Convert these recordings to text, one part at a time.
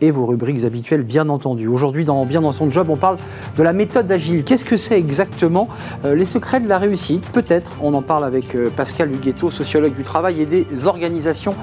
et vos rubriques habituelles, bien entendu. Aujourd'hui, dans Bien dans son job, on parle de la méthode agile. Qu'est-ce que c'est exactement euh, Les secrets de la réussite, peut-être. On en parle avec euh, Pascal Huguetto, sociologue du travail et des organisations.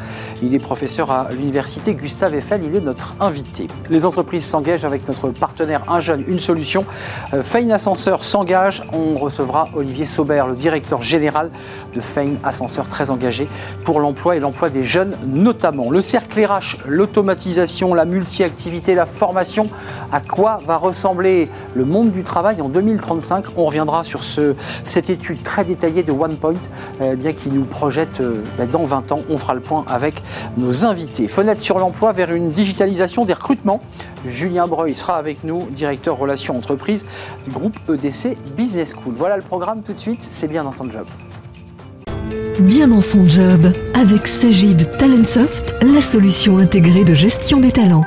Il est professeur à l'université Gustave Eiffel. Il est notre invité. Les entreprises s'engagent avec notre partenaire Un jeune, une solution. Euh, Fein Ascenseur s'engage. On recevra Olivier Saubert, le directeur général de Fein Ascenseur, très engagé pour l'emploi et l'emploi des jeunes notamment. Le cercle RH, l'automatisation, la multi multi-activité, la formation. À quoi va ressembler le monde du travail en 2035 On reviendra sur ce, cette étude très détaillée de OnePoint, euh, bien qui nous projette euh, ben, dans 20 ans. On fera le point avec nos invités. Fenêtre sur l'emploi vers une digitalisation des recrutements. Julien Breuil sera avec nous, directeur relations entreprises du groupe EDC Business School. Voilà le programme tout de suite, c'est bien dans son job. Bien dans son job, avec Sagid Talentsoft, la solution intégrée de gestion des talents.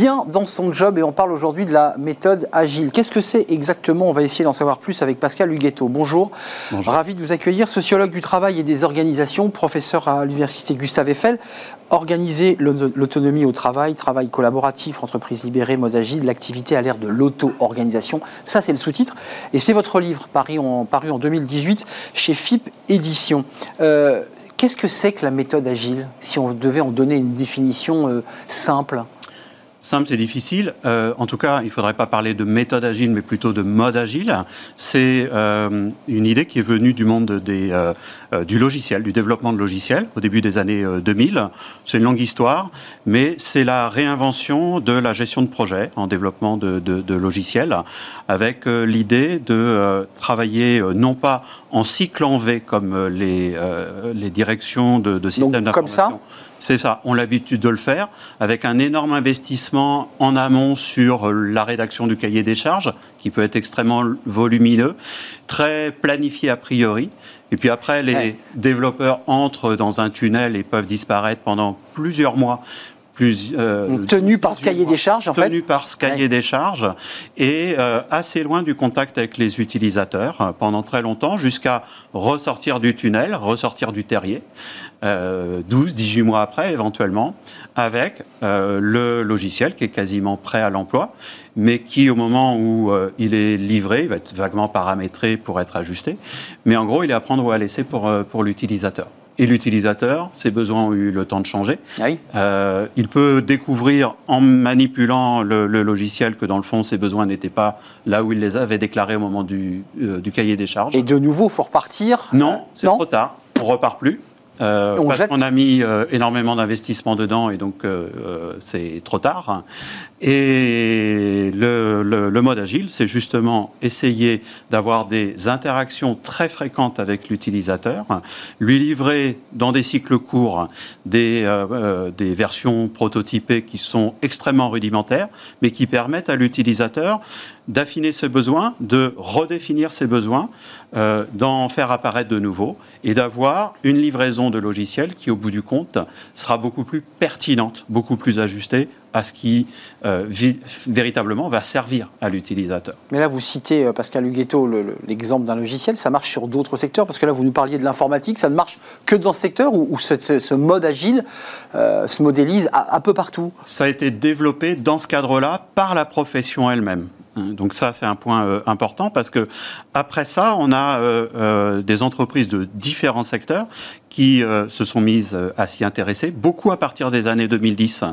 Bien dans son job et on parle aujourd'hui de la méthode agile. Qu'est-ce que c'est exactement? On va essayer d'en savoir plus avec Pascal Huguetto. Bonjour. Bonjour. Ravi de vous accueillir, sociologue du travail et des organisations, professeur à l'université Gustave Eiffel. Organiser l'autonomie au travail, travail collaboratif, entreprise libérée, mode agile, l'activité à l'ère de l'auto-organisation. Ça, c'est le sous-titre. Et c'est votre livre paru en, paru en 2018 chez FIP Édition. Euh, qu'est-ce que c'est que la méthode agile, si on devait en donner une définition euh, simple Simple, c'est difficile. Euh, en tout cas, il ne faudrait pas parler de méthode agile, mais plutôt de mode agile. C'est euh, une idée qui est venue du monde des, euh, euh du logiciel, du développement de logiciels, au début des années 2000. Euh, c'est une longue histoire, mais c'est la réinvention de la gestion de projet en développement de, de, de logiciels, avec euh, l'idée de travailler non pas en cycle en V comme les, les directions de, de systèmes d'information c'est ça, on a l'habitude de le faire, avec un énorme investissement en amont sur la rédaction du cahier des charges, qui peut être extrêmement volumineux, très planifié a priori. Et puis après, les développeurs entrent dans un tunnel et peuvent disparaître pendant plusieurs mois plus, euh, tenu par ce cahier des charges, en fait. Tenu par ce cahier des charges et euh, assez loin du contact avec les utilisateurs euh, pendant très longtemps, jusqu'à ressortir du tunnel, ressortir du terrier, 12, 18 mois après éventuellement, avec le logiciel qui est quasiment prêt à l'emploi, mais qui au moment où il est livré, il va être vaguement paramétré pour être ajusté, mais en gros il est à prendre ou à laisser pour, pour l'utilisateur et l'utilisateur, ses besoins ont eu le temps de changer. Ah euh, il peut découvrir en manipulant le, logiciel que dans le fond ses besoins n'étaient pas là où il les avait déclarés au moment du, euh, du cahier des charges. Et de nouveau, il faut repartir? Non, c'est trop tard. On repart plus. Euh, parce qu'on a mis euh, énormément d'investissements dedans et donc euh, c'est trop tard. Et le, mode agile, c'est justement essayer d'avoir des interactions très fréquentes avec l'utilisateur, lui livrer dans des cycles courts des, des versions prototypées qui sont extrêmement rudimentaires, mais qui permettent à l'utilisateur d'affiner ses besoins, de redéfinir ses besoins, euh, d'en faire apparaître de nouveaux et d'avoir une livraison de logiciels qui, au bout du compte, sera beaucoup plus pertinente, beaucoup plus ajustée à ce qui euh, véritablement va servir à l'utilisateur. Mais là, vous citez, euh, Pascal Huguetto, l'exemple d'un logiciel, ça marche sur d'autres secteurs Parce que là, vous nous parliez de l'informatique, ça ne marche que dans ce secteur où, ce, mode agile se modélise un peu partout? Ça a été développé dans ce cadre-là par la profession elle-même. Hein, donc ça, c'est un point euh, important parce que après ça, on a euh, euh, des entreprises de différents secteurs qui se sont mises à s'y intéresser, beaucoup à partir des années 2010,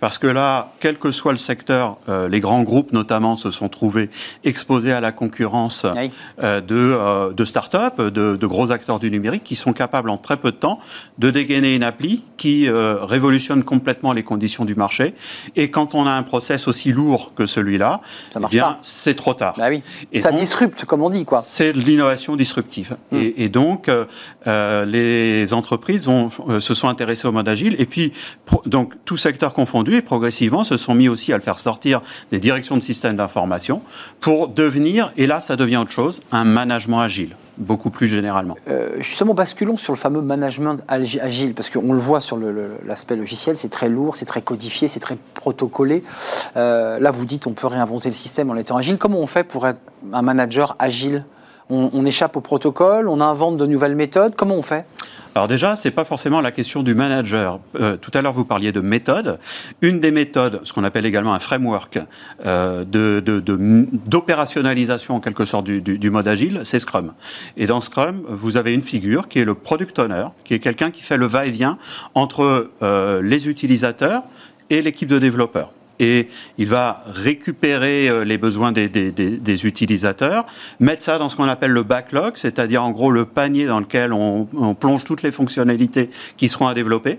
parce que là, quel que soit le secteur, les grands groupes notamment se sont trouvés exposés à la concurrence de, de start-up, de, de, gros acteurs du numérique qui sont capables en très peu de temps de dégainer une appli qui révolutionne complètement les conditions du marché. Et quand on a un process aussi lourd que celui-là, eh bien, c'est trop tard. Bah oui. Et ça disrupte, comme on dit, quoi. C'est de l'innovation disruptive. Hmm. Et, donc, euh, euh, les entreprises euh, se sont intéressées au mode agile, et puis, donc, tout secteur confondu, et progressivement, se sont mis aussi à le faire sortir des directions de systèmes d'information pour devenir, et là, ça devient autre chose, un management agile. beaucoup plus généralement. Euh, justement, basculons sur le fameux management agile, parce qu'on le voit sur l'aspect logiciel, c'est très lourd, c'est très codifié, c'est très protocolé. Euh, là, vous dites on peut réinventer le système en étant agile. Comment on fait pour être un manager agile? On, échappe au protocole, on invente de nouvelles méthodes. Comment on fait? Alors déjà, c'est pas forcément la question du manager. Euh, tout à l'heure, vous parliez de méthode. Une des méthodes, ce qu'on appelle également un framework euh, d'opérationnalisation en quelque sorte du, mode agile, c'est Scrum. Et dans Scrum, vous avez une figure qui est le product owner, qui est quelqu'un qui fait le va-et-vient entre euh, les utilisateurs et l'équipe de développeurs et il va récupérer euh, les besoins des, utilisateurs, mettre ça dans ce qu'on appelle le backlog, c'est-à-dire en gros le panier dans lequel on, plonge toutes les fonctionnalités qui seront à développer.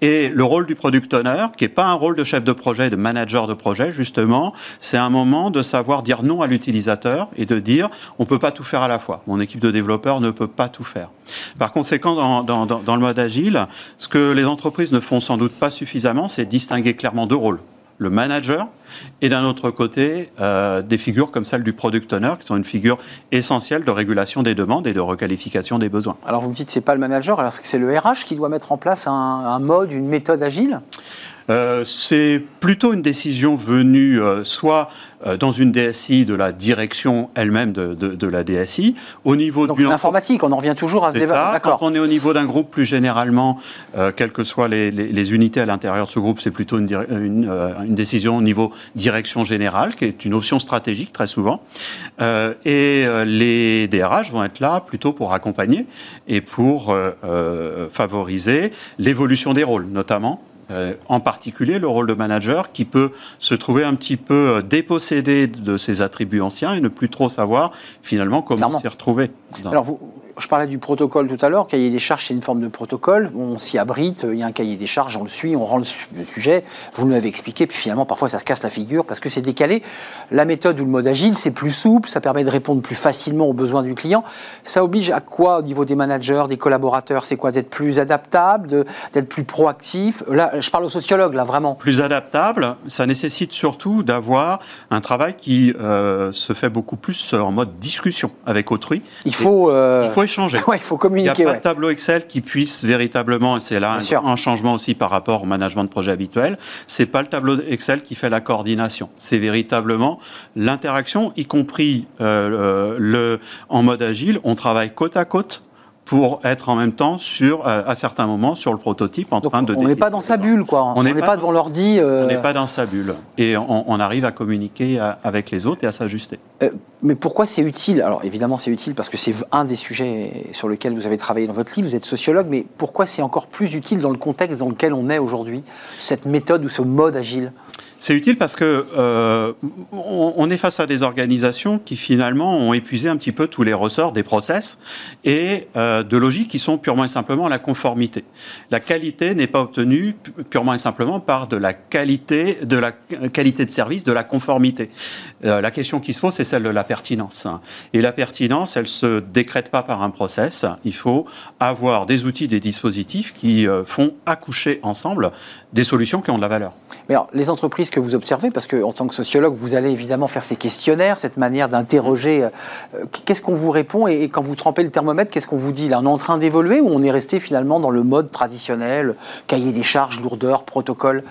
Et le rôle du product owner, qui n'est pas un rôle de chef de projet, de manager de projet, justement, c'est un moment de savoir dire non à l'utilisateur et de dire on ne peut pas tout faire à la fois. Mon équipe de développeurs ne peut pas tout faire. Par conséquent, dans, dans le mode agile, ce que les entreprises ne font sans doute pas suffisamment, c'est distinguer clairement deux rôles le manager, et d'un autre côté, euh, des figures comme celle du product owner, qui sont une figure essentielle de régulation des demandes et de requalification des besoins. Alors vous me dites, c'est pas le manager, alors est-ce que c'est le RH qui doit mettre en place un mode, une méthode agile? Euh, c'est plutôt une décision venue euh, soit euh, dans une DSI de la direction elle-même de, la DSI, au niveau de l'informatique, on en revient toujours à ce débat. Quand on est au niveau d'un groupe, plus généralement, quelles que soient les, unités à l'intérieur de ce groupe, c'est plutôt une, une, décision au niveau direction générale, qui est une option stratégique très souvent. et les DRH vont être là plutôt pour accompagner et pour favoriser l'évolution des rôles, notamment euh, en particulier le rôle de manager qui peut se trouver un petit peu euh, dépossédé de ses attributs anciens et ne plus trop savoir finalement comment s'y retrouver. Alors vous, je parlais du protocole tout à l'heure. Cahier des charges, c'est une forme de protocole. On s'y abrite, il y a un cahier des charges, on le suit, on rend le, sujet. Vous nous l'avez expliqué, puis finalement, parfois, ça se casse la figure parce que c'est décalé. La méthode ou le mode agile, c'est plus souple, ça permet de répondre plus facilement aux besoins du client. Ça oblige à quoi au niveau des managers, des collaborateurs? C'est quoi? D'être plus adaptable, d'être plus proactif? Là, je parle aux sociologues, là, vraiment. Plus adaptable, ça nécessite surtout d'avoir un travail qui euh, se fait beaucoup plus en mode discussion avec autrui. Il faut, euh, il faut il faut communiquer. Il n'y a pas de tableau Excel qui puisse véritablement, et c'est là un, changement aussi par rapport au management de projet habituel, c'est pas le tableau Excel qui fait la coordination. C'est véritablement l'interaction, y compris euh, le, en mode agile. On travaille côte à côte pour être en même temps sur, euh, à certains moments, sur le prototype en train de. On n'est pas dans sa bulle, quoi. On n'est pas, devant l'ordi. Euh, on n'est pas dans sa bulle. Et on, arrive à communiquer avec les autres et à s'ajuster. Euh, mais pourquoi c'est utile? Alors évidemment, c'est utile parce que c'est un des sujets sur lesquels vous avez travaillé dans votre livre. Vous êtes sociologue, mais pourquoi c'est encore plus utile dans le contexte dans lequel on est aujourd'hui, cette méthode ou ce mode agile? C'est utile parce que euh, on, est face à des organisations qui finalement ont épuisé un petit peu tous les ressorts des process et euh, de logiques qui sont purement et simplement la conformité. La qualité n'est pas obtenue purement et simplement par de la qualité de la qualité de service, de la conformité. Euh, la question qui se pose, c'est celle de la pertinence. Et la pertinence, elle se décrète pas par un process. Il faut avoir des outils, des dispositifs qui font accoucher ensemble des solutions qui ont de la valeur. Mais alors, les entreprises que vous observez, parce qu'en tant que sociologue, vous allez évidemment faire ces questionnaires, cette manière d'interroger, euh, qu'est-ce qu'on vous répond et, quand vous trempez le thermomètre, qu'est-ce qu'on vous dit Là, on est en train d'évoluer ou on est resté finalement dans le mode traditionnel, cahier des charges, lourdeur, protocole?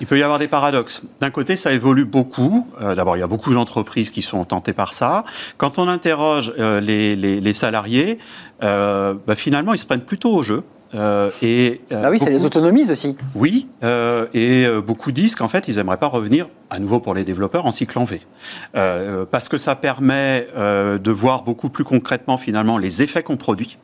Il peut y avoir des paradoxes. D'un côté, ça évolue beaucoup. Euh, d'abord, il y a beaucoup d'entreprises qui sont tentées par ça. Quand on interroge euh, les, salariés, bah, finalement, ils se prennent plutôt au jeu. Euh, et, euh, ah oui, ça les autonomise aussi. Oui, euh, et beaucoup disent qu'en fait, ils n'aimeraient pas revenir, à nouveau pour les développeurs, en cycle en V. parce que ça permet de voir beaucoup plus concrètement, finalement, les effets qu'on produit.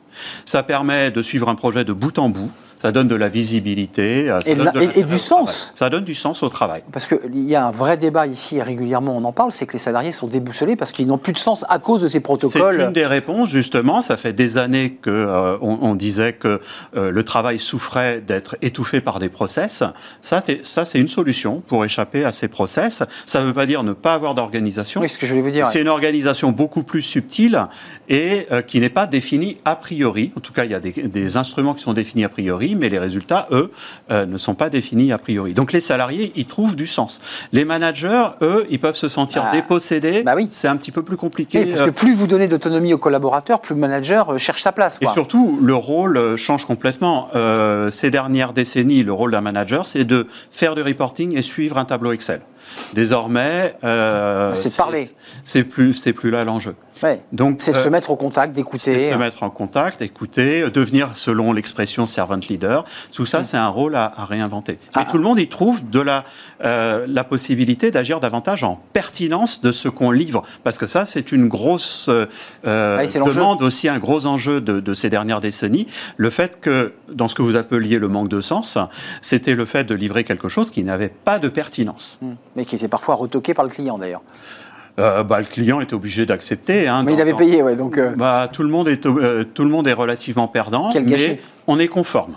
Ça permet de suivre un projet de bout en bout ça donne de la visibilité. Ça et, du sens. Ça donne du sens au travail. Parce qu'il y a un vrai débat ici, et régulièrement on en parle, c'est que les salariés sont déboussolés parce qu'ils n'ont plus de sens à cause de ces protocoles. C'est une des réponses, justement. Ça fait des années qu'on euh, on disait que euh, le travail souffrait d'être étouffé par des process. Ça, ça c'est une solution pour échapper à ces process. Ça ne veut pas dire ne pas avoir d'organisation. Oui, ce que je voulais vous dire. C'est une organisation beaucoup plus subtile et euh, qui n'est pas définie a priori. En tout cas, il y a des, des instruments qui sont définis a priori mais les résultats, eux, ne sont pas définis a priori. Donc les salariés, ils trouvent du sens. Les managers, eux, ils peuvent se sentir bah, dépossédés. Bah oui. C'est un petit peu plus compliqué. parce que plus vous donnez d'autonomie aux collaborateurs, plus le manager cherche sa place. Et surtout, le rôle change complètement. ces dernières décennies, le rôle d'un manager, c'est de faire du reporting et suivre un tableau Excel. Désormais, euh, c'est parler. C'est plus, c'est plus là l'enjeu. Donc, c'est de se euh, mettre au contact, d'écouter. C'est se mettre en contact, écouter, devenir, selon l'expression servant leader. Tout ça, mm. c'est un rôle à, réinventer. Mais ah. tout le monde y trouve de la, euh, la possibilité d'agir davantage en pertinence de ce qu'on livre, parce que ça, c'est une grosse euh, ah demande aussi, un gros enjeu de, de, ces dernières décennies. Le fait que, dans ce que vous appeliez le manque de sens, c'était le fait de livrer quelque chose qui n'avait pas de pertinence. Mm. Mais qui était parfois retoqué par le client, d'ailleurs. Euh, bah, le client est obligé d'accepter. Hein, mais il avait payé, ouais, donc. Euh. Bah, tout le monde est euh, tout le monde est relativement perdant, mais on est conforme.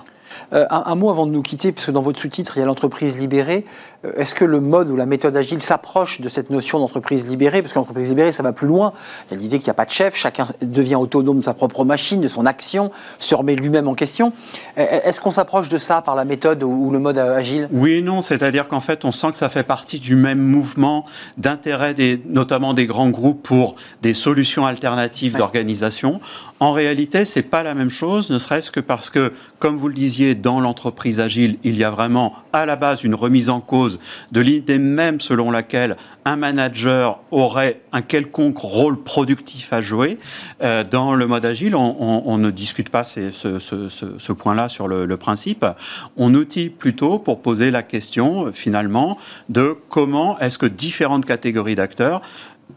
Euh, un, mot avant de nous quitter, puisque dans votre sous-titre, il y a l'entreprise libérée. Euh, est-ce que le mode ou la méthode agile s'approche de cette notion d'entreprise libérée? Parce que l'entreprise libérée, ça va plus loin. Il y a l'idée qu'il n'y a pas de chef, chacun devient autonome de sa propre machine, de son action, se remet lui-même en question. Euh, est-ce qu'on s'approche de ça par la méthode ou le mode agile? Oui et non, c'est-à-dire qu'en fait, on sent que ça fait partie du même mouvement d'intérêt, notamment des grands groupes, pour des solutions alternatives d'organisation. En réalité, c'est pas la même chose, ne serait-ce que parce que, comme vous le disiez, dans l'entreprise agile, il y a vraiment à la base une remise en cause de l'idée même selon laquelle un manager aurait un quelconque rôle productif à jouer. Euh, dans le mode agile, on, ne discute pas ce, point-là sur le, le, principe. On outille plutôt pour poser la question, finalement, de comment est-ce que différentes catégories d'acteurs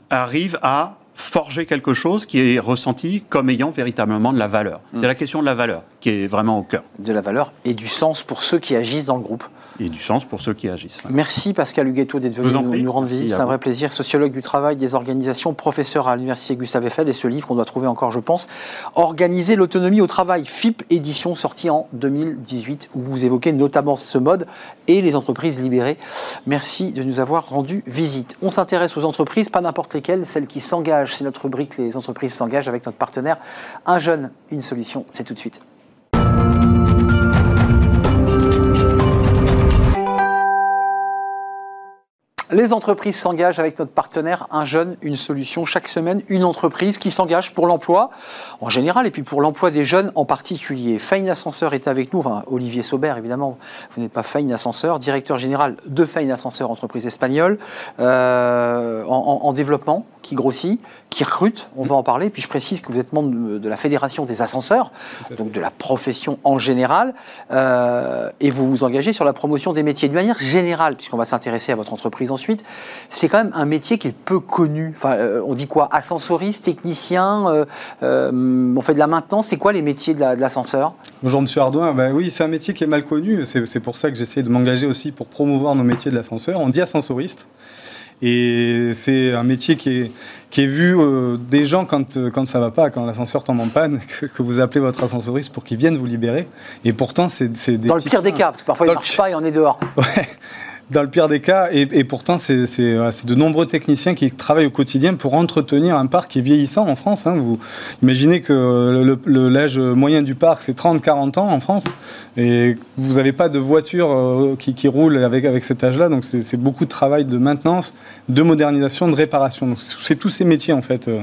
arrivent à forger quelque chose qui est ressenti comme ayant véritablement de la valeur. C'est la question de la valeur qui est vraiment au cœur. De la valeur et du sens pour ceux qui agissent dans le groupe. Et du sens pour ceux qui agissent. Merci Pascal Huguetto d'être venu nous, nous, rendre visite. C'est un vrai plaisir. Sociologue du travail, des organisations, professeur à l'Université Gustave Eiffel et ce livre qu'on doit trouver encore, je pense, Organiser l'autonomie au travail, FIP édition sortie en 2018, où vous évoquez notamment ce mode et les entreprises libérées. Merci de nous avoir rendu visite. On s'intéresse aux entreprises, pas n'importe lesquelles, celles qui s'engagent. C'est notre rubrique Les entreprises s'engagent avec notre partenaire Un jeune, une solution. C'est tout de suite. Les entreprises s'engagent avec notre partenaire Un jeune, une solution. Chaque semaine, une entreprise qui s'engage pour l'emploi en général et puis pour l'emploi des jeunes en particulier. Fein Ascenseur est avec nous, enfin Olivier Saubert évidemment, vous n'êtes pas Fein Ascenseur, directeur général de Fein Ascenseur, entreprise espagnole, euh, en, développement, qui grossit, qui recrute, on va en parler. Puis je précise que vous êtes membre de la Fédération des ascenseurs, donc de la profession en général, euh, et vous vous engagez sur la promotion des métiers de manière générale, puisqu'on va s'intéresser à votre entreprise ensuite. C'est quand même un métier qui est peu connu. Enfin, euh, on dit quoi? Ascensoriste, technicien, euh, on fait de la maintenance. C'est quoi les métiers de l'ascenseur? Bonjour Monsieur Ardouin. Ben oui, c'est un métier qui est mal connu. C'est pour ça que j'essaie de m'engager aussi pour promouvoir nos métiers de l'ascenseur. On dit ascensoriste. Et c'est un métier qui est, qui est vu euh, des gens quand, euh, quand ça va pas, quand l'ascenseur tombe en panne, que, vous appelez votre ascensoriste pour qu'il vienne vous libérer. Et pourtant, c'est des. Dans le pire des cas, parce que parfois il ne marche pas et on est dehors. Ouais dans le pire des cas, et, pourtant c'est de nombreux techniciens qui travaillent au quotidien pour entretenir un parc qui est vieillissant en France. Hein. Vous imaginez que l'âge moyen du parc c'est 30-40 ans en France, et vous n'avez pas de voiture euh, qui, qui, roule avec, avec cet âge-là, donc c'est beaucoup de travail de maintenance, de modernisation, de réparation. C'est tous ces métiers en fait euh,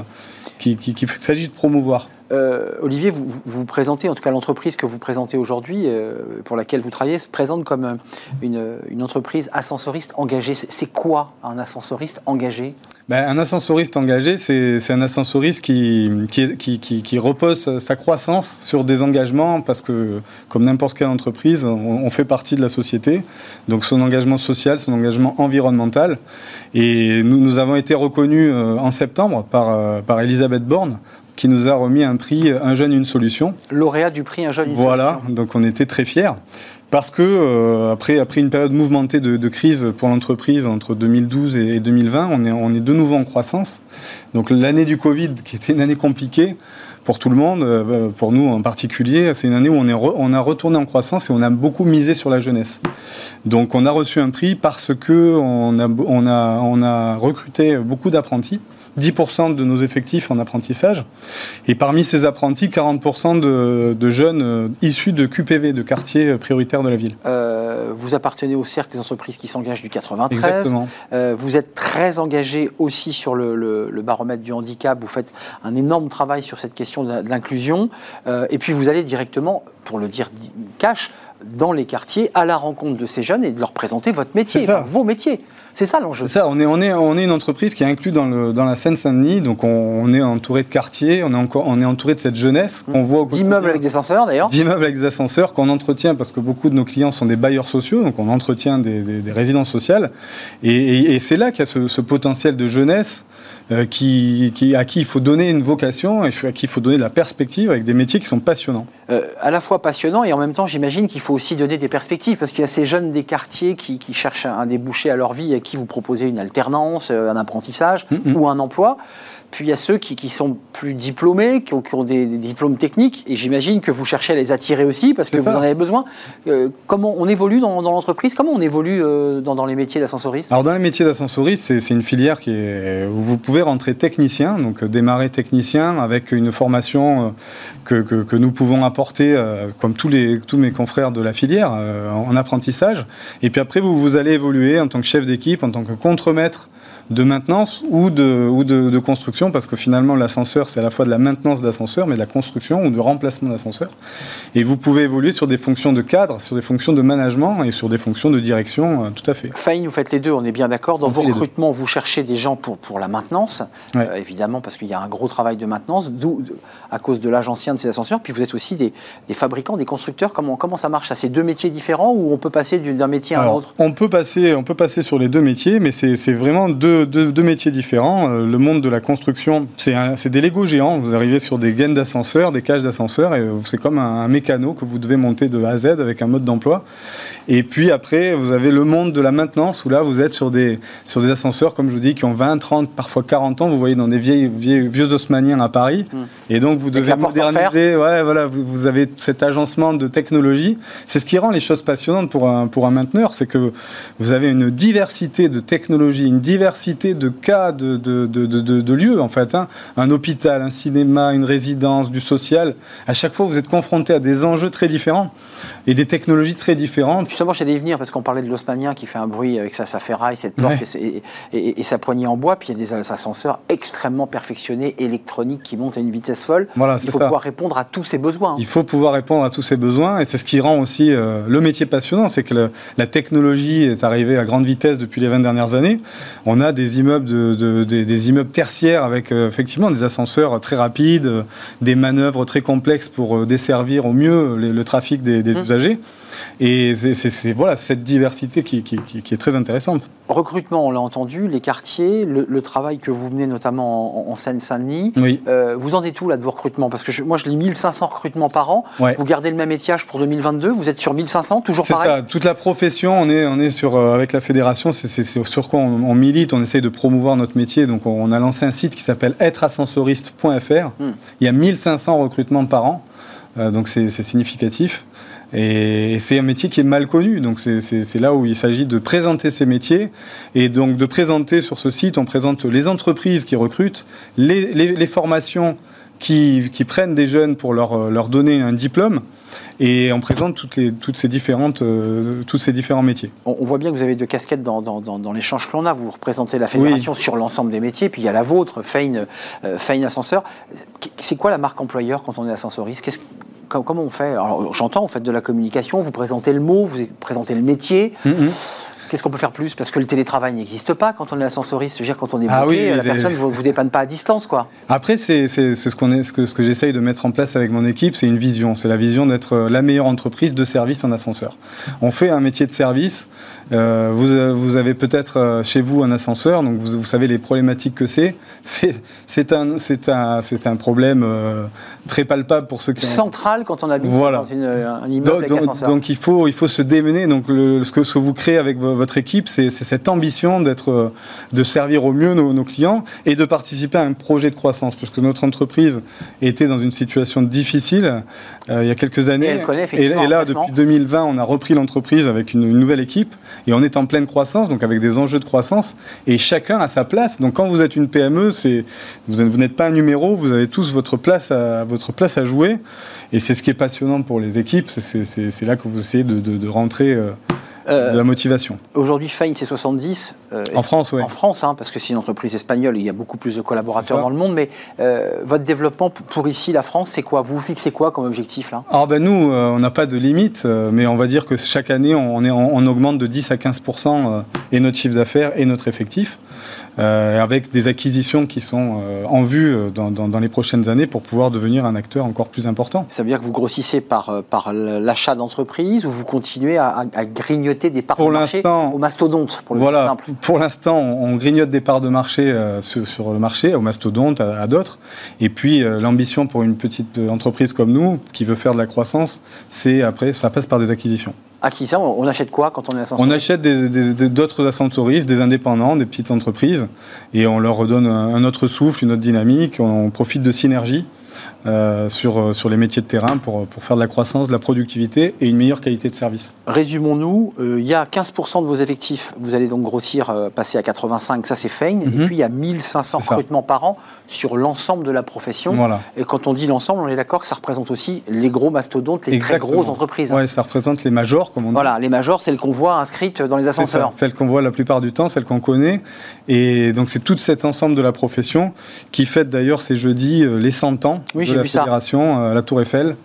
qu'il qui, qui s'agit de promouvoir. Euh, Olivier, vous, vous, présentez, en tout cas l'entreprise que vous présentez aujourd'hui, euh, pour laquelle vous travaillez, se présente comme euh, une, entreprise ascensoriste engagée. C'est quoi un ascensoriste engagé? Ben, Un ascensoriste engagé, c'est un ascensoriste qui qui, repose sa croissance sur des engagements, parce que comme n'importe quelle entreprise, on, fait partie de la société. Donc son engagement social, son engagement environnemental. Et nous, nous avons été reconnus en septembre par, par Elisabeth Borne qui nous a remis un prix Un jeune, une solution. Lauréat du prix Un jeune, une voilà, solution. Voilà, donc on était très fiers. Parce que euh, après, après une période mouvementée de, crise pour l'entreprise entre 2012 et 2020, on est, on est de nouveau en croissance. Donc l'année du Covid, qui était une année compliquée pour tout le monde, euh, pour nous en particulier, c'est une année où on, est on a retourné en croissance et on a beaucoup misé sur la jeunesse. Donc on a reçu un prix parce que on a, on a, on a recruté beaucoup d'apprentis 10% de nos effectifs en apprentissage. Et parmi ces apprentis, 40% de, jeunes euh, issus de QPV, de quartiers euh, prioritaires de la ville. vous appartenez au cercle des entreprises qui s'engagent du 93. Exactement. vous êtes très engagé aussi sur le, baromètre du handicap. Vous faites un énorme travail sur cette question de l'inclusion. et puis vous allez directement, pour le dire cash, dans les quartiers à la rencontre de ces jeunes et de leur présenter votre métier, vos métiers. C'est ça l'enjeu. C'est ça, on est, on, est, on est une entreprise qui est inclue dans, le, dans la Seine-Saint-Denis, donc on, est entouré de quartiers, on est, encore, on est entouré de cette jeunesse qu'on voit au D'immeubles avec des ascenseurs d'ailleurs D'immeubles avec des ascenseurs qu'on entretient parce que beaucoup de nos clients sont des bailleurs sociaux, donc on entretient des, des, résidences sociales. Et, c'est là qu'il y a ce, ce potentiel de jeunesse euh, qui, à qui il faut donner une vocation et à qui il faut donner de la perspective avec des métiers qui sont passionnants. Euh, à la fois passionnants et en même temps, j'imagine qu'il faut aussi donner des perspectives parce qu'il y a ces jeunes des quartiers qui, cherchent un débouché à leur vie et à qui vous proposez une alternance, euh, un apprentissage ou un emploi. Puis il y a ceux qui, sont plus diplômés, qui ont, des, diplômes techniques, et j'imagine que vous cherchez à les attirer aussi parce que vous en avez besoin. Euh, comment on évolue dans, l'entreprise? Comment on évolue euh, dans, les métiers d'ascensoriste? Alors dans les métiers d'ascensoriste, c'est une filière qui est, où vous pouvez rentrer technicien, donc euh, démarrer technicien avec une formation que, que, nous pouvons apporter, comme tous, les, tous mes confrères de la filière, en apprentissage. Et puis après, vous, vous allez évoluer en tant que chef d'équipe, en tant que contremaître de maintenance ou de, ou de, construction, parce que finalement l'ascenseur c'est à la fois de la maintenance d'ascenseur, mais de la construction ou de remplacement d'ascenseur. Et vous pouvez évoluer sur des fonctions de cadre, sur des fonctions de management et sur des fonctions de direction, euh, tout à fait. Faïn, vous faites les deux, on est bien d'accord. Dans vos recrutements, vous cherchez des gens pour, pour la maintenance, euh, évidemment, parce qu'il y a un gros travail de maintenance, d'où à cause de l'âge ancien de ces ascenseurs. Puis vous êtes aussi des, des, fabricants, des constructeurs. Comment, comment ça marche? À ces deux métiers différents ou on peut passer d'un métier à un autre? on peut, passer, on peut passer sur les deux métiers, mais c'est vraiment deux deux, métiers différents. Euh, le monde de la construction, c'est des Lego géants. Vous arrivez sur des gaines d'ascenseurs, des cages d'ascenseurs, et euh, c'est comme un, mécano que vous devez monter de A à Z avec un mode d'emploi. Et puis après, vous avez le monde de la maintenance, où là, vous êtes sur des, sur des ascenseurs, comme je vous dis, qui ont 20, 30, parfois 40 ans. Vous voyez dans des vieilles, vieux haussmanniens à Paris. Hmm. Et donc, vous devez moderniser. Ouais, voilà, vous, vous, avez cet agencement de technologie. C'est ce qui rend les choses passionnantes pour un, pour un mainteneur, c'est que vous avez une diversité de technologies, une diversité de cas de, de, de, de lieux, en fait. Hein. Un hôpital, un cinéma, une résidence, du social. À chaque fois, vous êtes confronté à des enjeux très différents et des technologies très différentes. Justement, j'allais y venir parce qu'on parlait de l'osmanien qui fait un bruit avec sa, sa ferraille, cette porte et, sa poignée en bois. Puis il y a des ascenseurs extrêmement perfectionnés, électroniques, qui montent à une vitesse folle. Voilà, il faut pouvoir répondre à tous ces besoins. Il faut pouvoir répondre à tous ces besoins. Et c'est ce qui rend aussi euh, le métier passionnant. C'est que la technologie est arrivée à grande vitesse depuis les 20 dernières années. On a des immeubles, de, des, immeubles tertiaires avec euh, effectivement des ascenseurs très rapides, euh, des manœuvres très complexes pour desservir au mieux le, trafic des, mmh. usagers. Et c'est voilà, cette diversité qui, est très intéressante. Recrutement, on l'a entendu, les quartiers, le, travail que vous menez notamment en, Seine-Saint-Denis. Oui. Euh, vous en êtes où là de vos recrutements? Parce que moi je lis 1500 recrutements par an. Vous gardez le même étiage pour 2022 Vous êtes sur 1500, toujours pareil? C'est ça, toute la profession, on est, on est sur, euh, avec la fédération, c'est sur quoi on, milite, on essaye de promouvoir notre métier. Donc on, a lancé un site qui s'appelle êtreascensoriste.fr. Hmm. Il y a 1500 recrutements par an. Euh, donc c'est significatif. Et c'est un métier qui est mal connu. Donc c'est là où il s'agit de présenter ces métiers. Et donc de présenter sur ce site, on présente les entreprises qui recrutent, les, les, formations qui, qui, prennent des jeunes pour leur, leur donner un diplôme. Et on présente toutes, les, toutes ces différentes, euh, tous ces différents métiers. On, voit bien que vous avez deux casquettes dans, dans, dans, l'échange que l'on a. Vous représentez la fédération sur l'ensemble des métiers, puis il y a la vôtre, Fein, euh, Ascenseur. C'est quoi la marque employeur quand on est ascensoriste? Comment on fait J'entends, vous faites de la communication, vous présentez le mot, vous présentez le métier. Mm-hmm. Qu'est-ce qu'on peut faire plus? Parce que le télétravail n'existe pas quand on est ascensoriste. Je veux dire, quand on est ah bloqué, la personne ne vous, dépanne pas à distance. quoi. Après, c'est ce, qu'on est, ce que, ce que j'essaye de mettre en place avec mon équipe, c'est une vision. C'est la vision d'être euh, la meilleure entreprise de service en ascenseur. On fait un métier de service. Euh, vous, vous, avez peut-être euh, chez vous un ascenseur, donc vous, vous savez les problématiques que c'est. C'est un, un, un problème très palpable pour ceux qui central quand on habite dans une, un immeuble donc, avec ascenseur. Donc il faut il faut se démener. Donc le, ce que ce que vous créez avec votre équipe, c'est cette ambition d'être, de servir au mieux nos, clients et de participer à un projet de croissance, parce que notre entreprise était dans une situation difficile il y a quelques années. Et, et, là, depuis 2020, on a repris l'entreprise avec une, une, nouvelle équipe et on est en pleine croissance, donc avec des enjeux de croissance, et chacun a sa place. Donc quand vous êtes une PME, vous n'êtes pas un numéro, vous avez tous votre place à, votre place à jouer. Et c'est ce qui est passionnant pour les équipes, c'est là que vous essayez de, rentrer euh, euh, de la motivation. Aujourd'hui, Fein, c'est 70. Euh, en France, oui. En France, hein, parce que c'est une entreprise espagnole, il y a beaucoup plus de collaborateurs dans le monde. Mais votre développement pour ici, la France, c'est quoi? Vous vous fixez quoi comme objectif là? Alors, ben, Nous, on n'a pas de limite, mais on va dire que chaque année, on, est, on augmente de 10 à 15% et notre chiffre d'affaires et notre effectif. Euh, avec des acquisitions qui sont euh, en vue euh, dans, les prochaines années pour pouvoir devenir un acteur encore plus important. Ça veut dire que vous grossissez par, par l'achat d'entreprises ou vous continuez à, grignoter des parts de marché au mastodonte pour le voilà, simple Pour l'instant, on, grignote des parts de marché sur, le marché, au mastodonte, à, d'autres. Et puis, l'ambition pour une petite entreprise comme nous, qui veut faire de la croissance, c'est après, ça passe par des acquisitions. À qui ça On achète quoi quand on est ascensoriste On achète d'autres ascensoristes, des indépendants, des petites entreprises, et on leur redonne un autre souffle, une autre dynamique, on profite de synergies. Euh, sur, euh, sur les métiers de terrain pour, pour, faire de la croissance, de la productivité et une meilleure qualité de service. Résumons-nous, euh, il y a 15% de vos effectifs, vous allez donc grossir, passer à 85, ça c'est Fein, et mhm. puis il y a 1500 recrutements par an sur l'ensemble de la profession. Voilà. Et quand on dit l'ensemble, on est d'accord que ça représente aussi les gros mastodontes, les très grosses entreprises. Oui, ça représente les majors, comme on dit. Voilà, les majors, celles qu'on voit inscrites dans les ascenseurs. Celles qu'on voit la plupart du temps, celles qu'on connaît. Et donc c'est tout cet ensemble de la profession qui fête d'ailleurs ces jeudis les 100 ans oui, de la fédération, euh, la Tour Eiffel.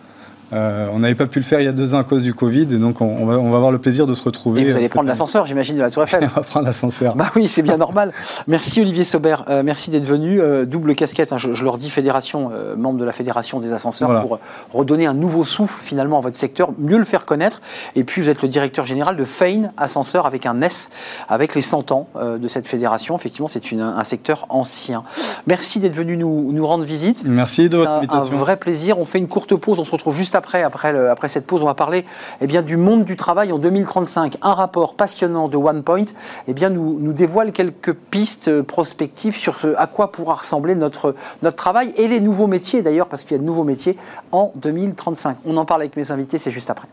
Euh, on n'avait pas pu le faire il y a deux ans à cause du Covid, et donc on, va, avoir le plaisir de se retrouver. Et vous allez prendre l'ascenseur, j'imagine, de la Tour Eiffel. on va prendre l'ascenseur. Bah oui, c'est bien normal. Merci Olivier Saubert, euh, merci d'être venu. Euh, double casquette, hein, je, leur dis fédération, membre de la fédération des ascenseurs, pour redonner un nouveau souffle finalement à votre secteur, mieux le faire connaître. Et puis vous êtes le directeur général de Fein Ascenseur avec un S, avec les 100 ans de cette fédération. Effectivement, c'est un secteur ancien. Merci d'être venu nous, nous, rendre visite. Merci de votre invitation. Un vrai plaisir. On fait une courte pause, on se retrouve juste après, après après cette pause, on va parler eh bien, du monde du travail en 2035. Un rapport passionnant de OnePoint eh nous, nous dévoile quelques pistes prospectives sur ce à quoi pourra ressembler notre, notre travail et les nouveaux métiers d'ailleurs, parce qu'il y a de nouveaux métiers en 2035. On en parle avec mes invités, c'est juste après.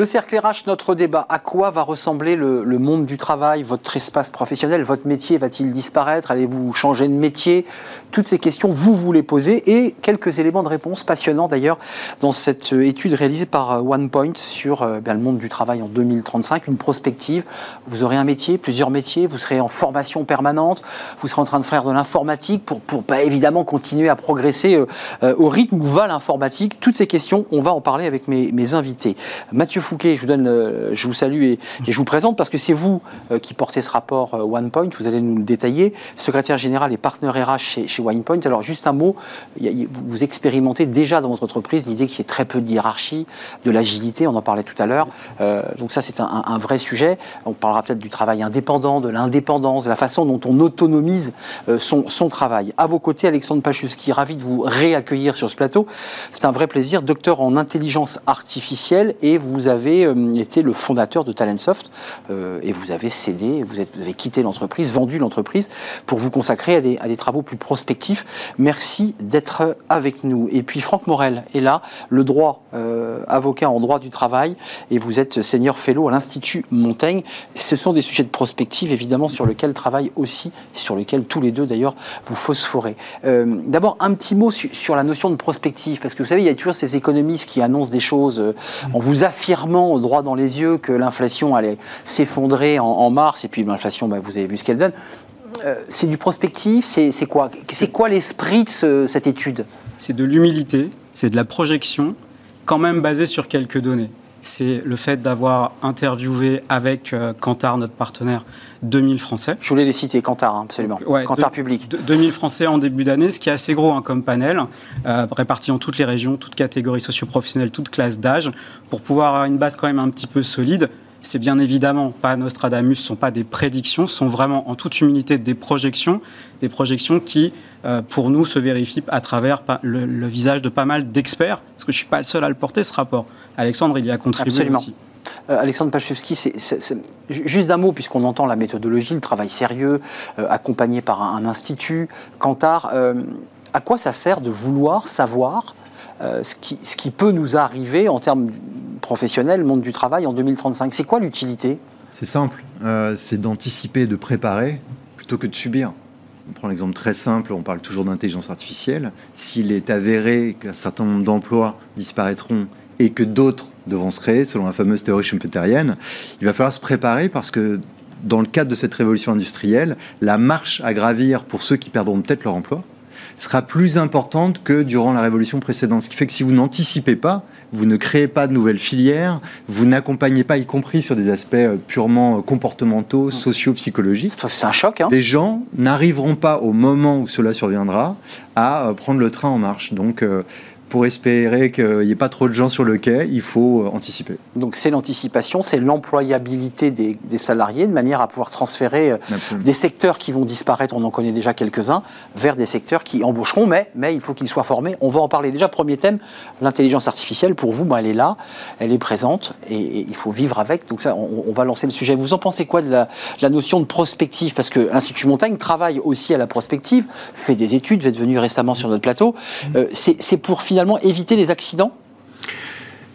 Le cercle RH, notre débat. À quoi va ressembler le, monde du travail, votre espace professionnel, votre métier va-t-il disparaître? Allez-vous changer de métier? Toutes ces questions, vous vous les posez et quelques éléments de réponse passionnants d'ailleurs dans cette étude réalisée par euh, OnePoint sur euh, le monde du travail en 2035, une prospective. Vous aurez un métier, plusieurs métiers, vous serez en formation permanente, vous serez en train de faire de l'informatique pour, pour évidemment continuer à progresser euh, au rythme où va l'informatique. Toutes ces questions, on va en parler avec mes, mes invités. Mathieu Je vous, donne, je vous salue et, je vous présente parce que c'est vous euh, qui portez ce rapport euh, OnePoint. Vous allez nous le détailler. Secrétaire général et partenaire RH chez, chez OnePoint. Alors, juste un mot. Vous expérimentez déjà dans votre entreprise l'idée qu'il y ait très peu de hiérarchie, de l'agilité. On en parlait tout à l'heure. Euh, donc, ça, c'est un, vrai sujet. On parlera peut-être du travail indépendant, de l'indépendance, de la façon dont on autonomise son, son, travail. À vos côtés, Alexandre Pachowski, ravi de vous réaccueillir sur ce plateau. C'est un vrai plaisir. Docteur en intelligence artificielle et vous avez euh, été le fondateur de Talentsoft euh, et vous avez cédé, vous, avez quitté l'entreprise, vendu l'entreprise pour vous consacrer à des, à des, travaux plus prospectifs. Merci d'être avec nous. Et puis Franck Morel est là, le droit, euh, avocat en droit du travail, et vous êtes senior fellow à l'Institut Montaigne. Ce sont des sujets de prospective, évidemment, sur lesquels travaille aussi, sur lesquels tous les deux, d'ailleurs, vous phosphorez. D'abord, un petit mot sur la notion de prospective, parce que vous savez, il y a toujours ces économistes qui annoncent des choses en vous affirmant au droit dans les yeux que l'inflation allait s'effondrer en, mars, et puis l'inflation, bah, vous avez vu ce qu'elle donne. Euh, c'est du prospectif C'est quoi, quoi l'esprit de cette étude? C'est de l'humilité, c'est de la projection, quand même basée sur quelques données c'est le fait d'avoir interviewé avec euh, Kantar, notre partenaire, 2000 Français. Je voulais les citer, Kantar, hein, absolument. Kantar public. 2000 Français en début d'année, ce qui est assez gros hein, comme panel, euh, réparti dans toutes les régions, toutes catégories socioprofessionnelles, toutes classes d'âge, pour pouvoir avoir une base quand même un petit peu solide. c'est bien évidemment pas Nostradamus, ce ne sont pas des prédictions, ce sont vraiment en toute humilité des projections, des projections qui, euh, pour nous, se vérifient à travers le, visage de pas mal d'experts, parce que je ne suis pas le seul à le porter, ce rapport. Alexandre, il y a contribué Absolument. aussi. Euh, Alexandre Pachewski, c'est, juste d'un mot, puisqu'on entend la méthodologie, le travail sérieux, euh, accompagné par un, institut, Kantar. à quoi ça sert de vouloir savoir ce qui, ce, qui, peut nous arriver en termes professionnels, monde du travail en 2035 C'est quoi l'utilité? C'est simple, c'est d'anticiper, de préparer plutôt que de subir. On prend l'exemple très simple, on parle toujours d'intelligence artificielle. S'il est avéré qu'un certain nombre d'emplois disparaîtront et que d'autres devront se créer, selon la fameuse théorie schumpeterienne, il va falloir se préparer parce que dans le cadre de cette révolution industrielle, la marche à gravir pour ceux qui perdront peut-être leur emploi sera plus importante que durant la révolution précédente. Ce qui fait que si vous n'anticipez pas, vous ne créez pas de nouvelles filières, vous n'accompagnez pas, y compris sur des aspects euh, purement euh, comportementaux, mmh. socio-psychologiques. C'est un choc. Hein des gens n'arriveront pas au moment où cela surviendra à euh, prendre le train en marche. Donc, pour espérer qu'il n'y ait pas trop de gens sur le quai, il faut euh, anticiper. Donc c'est l'anticipation, c'est l'employabilité des, salariés de manière à pouvoir transférer euh, des secteurs qui vont disparaître, on en connaît déjà quelques-uns, vers des secteurs qui embaucheront, mais, mais il faut qu'ils soient formés. On va en parler déjà. Premier thème, l'intelligence artificielle, pour vous, ben, elle est là, elle est présente et, il faut vivre avec. Donc ça, on, va lancer le sujet. Vous en pensez quoi de la, la notion de prospective? Parce que l'Institut Montagne travaille aussi à la prospective, fait des études, vous êtes venu récemment sur notre plateau. Euh, c'est pour finalement éviter les accidents?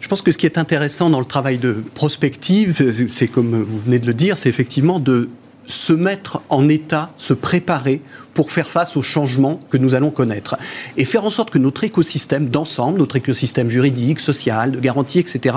Je pense que ce qui est intéressant dans le travail de prospective, c'est comme vous venez de le dire, c'est effectivement de se mettre en état, se préparer pour faire face aux changements que nous allons connaître. Et faire en sorte que notre écosystème d'ensemble, notre écosystème juridique, social, de garantie, etc.,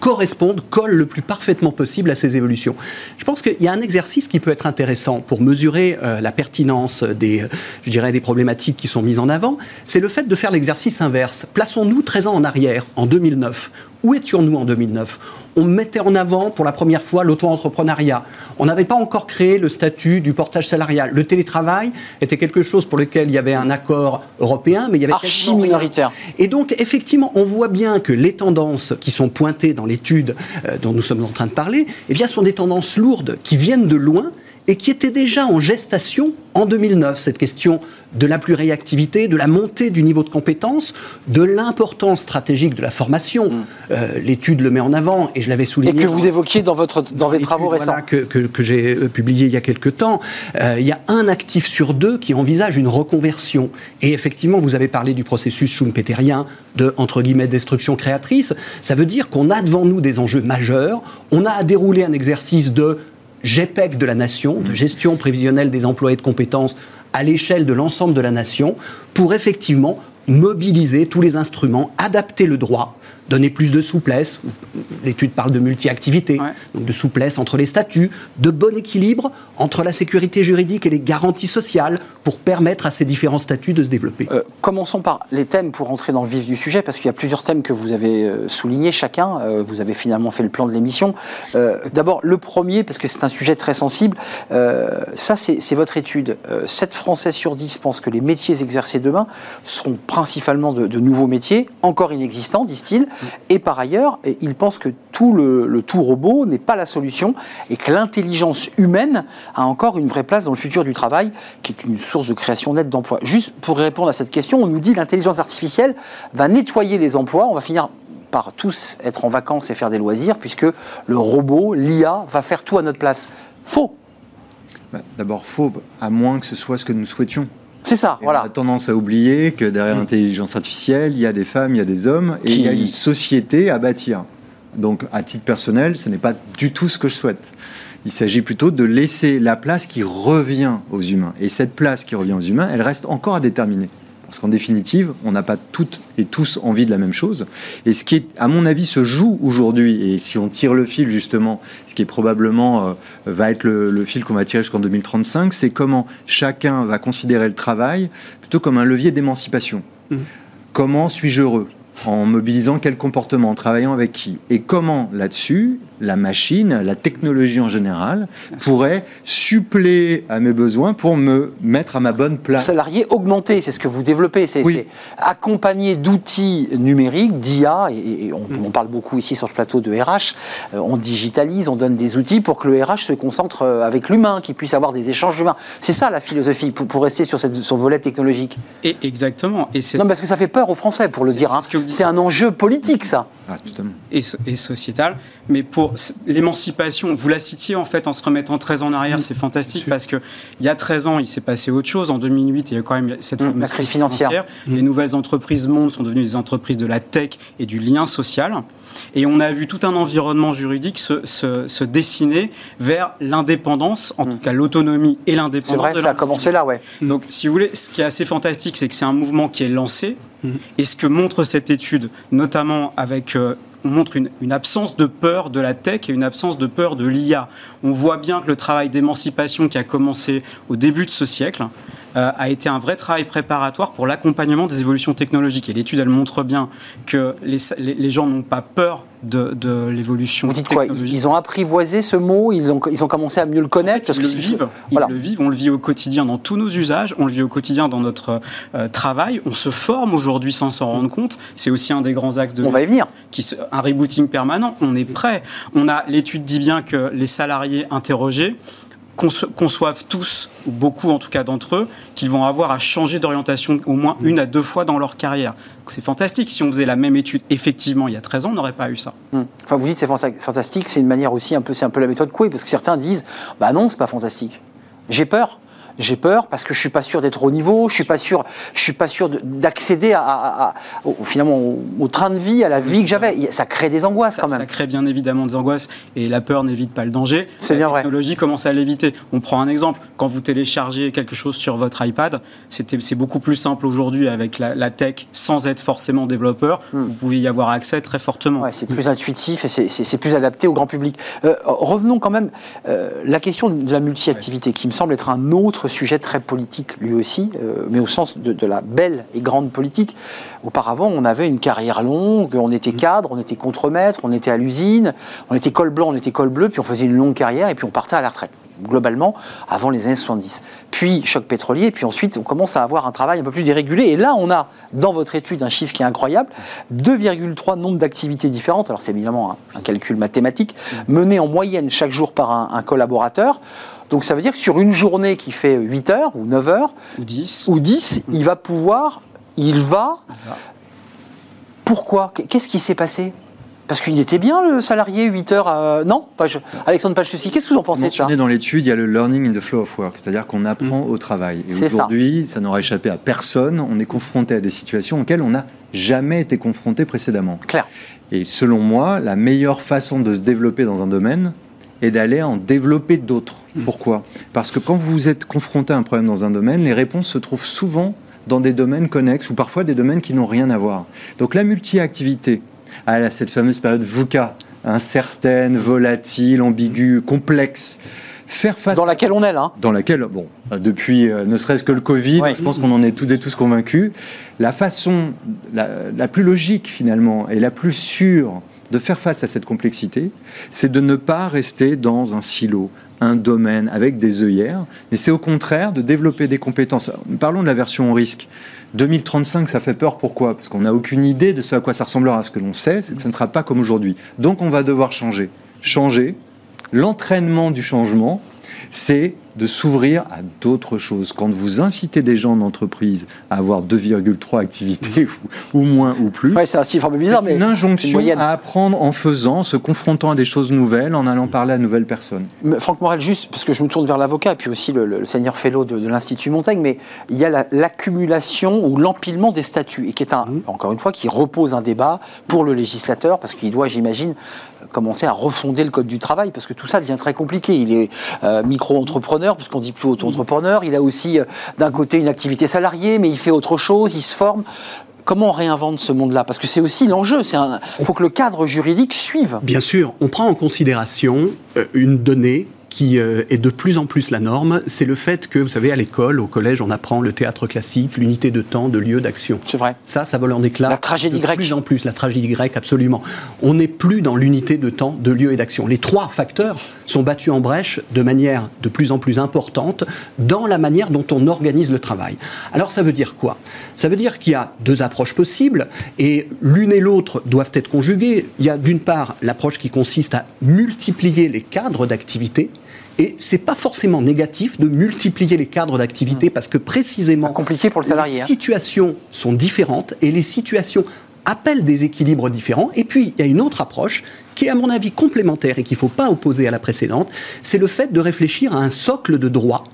correspondent, collent le plus parfaitement possible à ces évolutions. Je pense qu'il y a un exercice qui peut être intéressant pour mesurer euh, la pertinence des, euh, je dirais, des problématiques qui sont mises en avant, c'est le fait de faire l'exercice inverse. Plaçons-nous 13 ans en arrière, en 2009. Où étions-nous en 2009 on mettait en avant pour la première fois l'auto-entrepreneuriat. On n'avait pas encore créé le statut du portage salarial. Le télétravail était quelque chose pour lequel il y avait un accord européen, mais il y avait archi minoritaire. Et donc effectivement, on voit bien que les tendances qui sont pointées dans l'étude euh, dont nous sommes en train de parler, eh bien, sont des tendances lourdes qui viennent de loin et qui étaient déjà en gestation en 2009, cette question de la pluriactivité, de la montée du niveau de compétence, de l'importance stratégique de la formation. Mm. Euh, l'étude le met en avant, et je l'avais souligné. Et que vous évoquiez dans, votre, dans, vos travaux récents. que, que, j'ai euh, publié il y a quelques temps. Euh, il y a un actif sur deux qui envisage une reconversion. Et effectivement, vous avez parlé du processus schumpeterien de, entre guillemets, destruction créatrice. Ça veut dire qu'on a devant nous des enjeux majeurs. On a à dérouler un exercice de GEPEC de la nation, de gestion prévisionnelle des emplois et de compétences à l'échelle de l'ensemble de la nation, pour effectivement mobiliser tous les instruments, adapter le droit donner plus de souplesse. L'étude parle de multi-activité, donc de souplesse entre les statuts, de bon équilibre entre la sécurité juridique et les garanties sociales pour permettre à ces différents statuts de se développer. Euh, commençons par les thèmes pour entrer dans le vif du sujet, parce qu'il y a plusieurs thèmes que vous avez euh, soulignés chacun. Euh, vous avez finalement fait le plan de l'émission. D'abord, le premier, parce que c'est un sujet très sensible, ça c'est votre étude. 7 Français sur 10 pensent que les métiers exercés demain seront principalement de, de nouveaux métiers, encore inexistants, disent-ils. Et par ailleurs, il pense que tout le, tout robot n'est pas la solution et que l'intelligence humaine a encore une vraie place dans le futur du travail, qui est une source de création nette d'emplois. Juste pour répondre à cette question, on nous dit l'intelligence artificielle va nettoyer les emplois, on va finir par tous être en vacances et faire des loisirs, puisque le robot, l'IA, va faire tout à notre place. Faux. Bah, d'abord faux, à moins que ce soit ce que nous souhaitions. C'est ça, voilà. On a tendance à oublier que derrière mm. l'intelligence artificielle, il y a des femmes, il y a des hommes, et il y a une société à bâtir. Donc, à titre personnel, ce n'est pas du tout ce que je souhaite. Il s'agit plutôt de laisser la place qui revient aux humains. Et cette place qui revient aux humains, elle reste encore à déterminer. Parce qu'en définitive, on n'a pas toutes et tous envie de la même chose. Et ce qui, est, à mon avis, se joue aujourd'hui, et si on tire le fil justement, ce qui est probablement euh, va être le, fil qu'on va tirer jusqu'en 2035, c'est comment chacun va considérer le travail plutôt comme un levier d'émancipation. Mmh. Comment suis-je heureux? En mobilisant quel comportement? En travaillant avec qui? Et comment là-dessus, la machine, la technologie en général, pourrait suppléer à mes besoins pour me mettre à ma bonne place Salarié augmenté, c'est ce que vous développez. C'est Oui. accompagné d'outils numériques, d'IA, et, et on, on parle beaucoup ici sur ce plateau de RH. euh, on digitalise, on donne des outils pour que le RH se concentre euh, avec l'humain, qu'il puisse avoir des échanges humains. C'est ça la philosophie, pour, pour rester sur, cette, sur le volet technologique. Et exactement. Et c'est Non, parce que ça fait peur aux Français, pour le dire. c'est hein. C'est un enjeu politique, ça. Ah, et, et sociétale. Mais pour l'émancipation, vous la citiez en fait en se remettant 13 ans en arrière, c'est fantastique parce que il y a 13 ans, il s'est passé autre chose. En 2008, il y a eu quand même cette Mm, la crise financière. Les nouvelles entreprises monde sont devenues des entreprises de la tech et du lien social. Et on a vu tout un environnement juridique se, se- se dessiner vers l'indépendance, en tout cas l'autonomie et l'indépendance. Mm. C'est vrai, de ça a commencé là, ouais. Donc, si vous voulez, ce qui est assez fantastique, c'est que c'est un mouvement qui est lancé. Et ce que montre cette étude, notamment avec. euh, on montre une, absence de peur de la tech et une absence de peur de l'IA. On voit bien que le travail d'émancipation qui a commencé au début de ce siècle a été un vrai travail préparatoire pour l'accompagnement des évolutions technologiques. Et l'étude, elle montre bien que les, les- les gens n'ont pas peur de, de l'évolution Vous dites quoi technologique. Ils ont apprivoisé ce mot, ils ont, ils ont commencé à mieux le connaître parce Ils que le vivent. Ils le vivent. On le vit au quotidien dans tous nos usages. On le vit au quotidien dans notre euh, travail. On se forme aujourd'hui sans s'en rendre compte. C'est aussi un des grands axes de On va y venir. qui un rebooting permanent. On est prêt. On a l'étude dit bien que les salariés interrogés conçoivent tous, ou beaucoup en tout cas d'entre eux, qu'ils vont avoir à changer d'orientation au moins une à deux fois dans leur carrière. C'est fantastique. Si on faisait la même étude effectivement il y a 13 ans, on n'aurait pas eu ça. Hum. Enfin, vous dites c'est fanta- fantastique, c'est une manière aussi un peu, c'est un peu la méthode Coué, parce que certains disent, bah non, c'est pas fantastique. J'ai peur. J'ai peur parce que je suis pas sûr d'être au niveau, je suis pas sûr, je suis pas sûr de- d'accéder à, à- à- au, finalement au, au train de vie, à la vie que j'avais. Ça crée des angoisses Ça, quand même. ça crée bien évidemment des angoisses et la peur n'évite pas le danger. C'est la bien vrai. technologie commence à l'éviter. On prend un exemple. Quand vous téléchargez quelque chose sur votre iPad, c'est beaucoup plus simple aujourd'hui avec la, la tech sans être forcément développeur. Vous pouvez y avoir accès très fortement. Hmm. Ouais, c'est plus intuitif et c'est plus adapté au grand public. Euh, revenons quand même euh, la question de la multi-activité, qui me semble être un autre sujet très politique lui aussi, euh, mais au sens de, de la belle et grande politique. Auparavant, on avait une carrière longue, on était cadre, on était contremaître, on était à l'usine, on était col blanc, on était col bleu, puis on faisait une longue carrière et puis on partait à la retraite. Globalement, avant les années 70. Puis choc pétrolier, puis ensuite on commence à avoir un travail un peu plus dérégulé. Et là, on a dans votre étude un chiffre qui est incroyable 2,3 nombre d'activités différentes. Alors c'est évidemment un, un calcul mathématique mené en moyenne chaque jour par un, un collaborateur. Donc ça veut dire que sur une journée qui fait 8 heures ou 9 heures Ou 10. ou 10, il va pouvoir, il va. Pourquoi? Qu'est-ce qui s'est passé? Parce qu'il était bien le salarié 8 heures. euh, non? Pas je- Alexandre Pachussi, qu'est-ce que vous en pensez de ça dans l'étude, il y a le learning in the flow of work, c'est-à-dire qu'on apprend au travail. Et C'est ça. aujourd'hui, ça, n'aura échappé à personne, on est confronté à des situations auxquelles on n'a jamais été confronté précédemment. Claire. Et selon moi, la meilleure façon de se développer dans un domaine est d'aller en développer d'autres. Pourquoi? Parce que quand vous êtes confronté à un problème dans un domaine, les réponses se trouvent souvent dans des domaines connexes ou parfois des domaines qui n'ont rien à voir. Donc la multi-activité, à cette fameuse période VUCA, incertaine, volatile, ambiguë, complexe, faire face Dans laquelle on est là. hein. dans laquelle, bon, depuis euh, ne serait-ce que le Covid, Ouais. je pense qu'on en est tous et tous convaincus, la façon la, la plus logique finalement et la plus sûre de faire face à cette complexité, c'est de ne pas rester dans un silo, un domaine avec des œillères, mais c'est au contraire de développer des compétences. Parlons de la version au risque. 2035, ça fait peur. Pourquoi? Parce qu'on n'a aucune idée de ce à quoi ça ressemblera. Ce que l'on sait, c'est ça ne sera pas comme aujourd'hui. Donc on va devoir changer. Changer, l'entraînement du changement, c'est de s'ouvrir à d'autres choses. Quand vous incitez des gens en entreprise à avoir 2,3 activités ou, ou moins ou plus, Ouais, c'est un chiffre un peu bizarre, mais une injonction à apprendre en faisant, en se confrontant à des choses nouvelles, en allant parler à de nouvelles personnes. Mais Franck Morel, juste parce que je me tourne vers l'avocat, et puis aussi le, seigneur fellow de, de l'Institut Montaigne, mais il y a la- l'accumulation ou l'empilement des statuts, et qui est un, encore une fois, qui repose un débat pour le législateur, parce qu'il doit, j'imagine, commencer à refonder le code du travail, parce que tout ça devient très compliqué. Il est euh, micro-entrepreneur, puisqu'on dit plus auto-entrepreneur, il a aussi euh, d'un côté une activité salariée, mais il fait autre chose, il se forme. Comment on réinvente ce monde-là? Parce que c'est aussi l'enjeu, il faut que le cadre juridique suive. Bien sûr, on prend en considération euh, une donnée qui euh, est de plus en plus la norme, c'est le fait que, vous savez, à l'école, au collège, on apprend le théâtre classique, l'unité de temps, de lieu, d'action. C'est vrai. Ça, ça vole en éclat. La tragédie de grecque. plus en plus, la tragédie grecque, absolument. On n'est plus dans l'unité de temps, de lieu et d'action. Les trois facteurs sont battus en brèche de manière de plus en plus importante dans la manière dont on organise le travail. Alors, ça veut dire quoi? Ça veut dire qu'il y a deux approches possibles et l'une et l'autre doivent être conjuguées. Il y a d'une part l'approche qui consiste à multiplier les cadres d'activité. Et c'est pas forcément négatif de multiplier les cadres d'activité parce que précisément Pas compliqué pour le salarié, les hein. situations sont différentes et les situations appellent des équilibres différents. Et puis, il y a une autre approche qui est, à mon avis, complémentaire et qu'il ne faut pas opposer à la précédente. C'est le fait de réfléchir à un socle de droits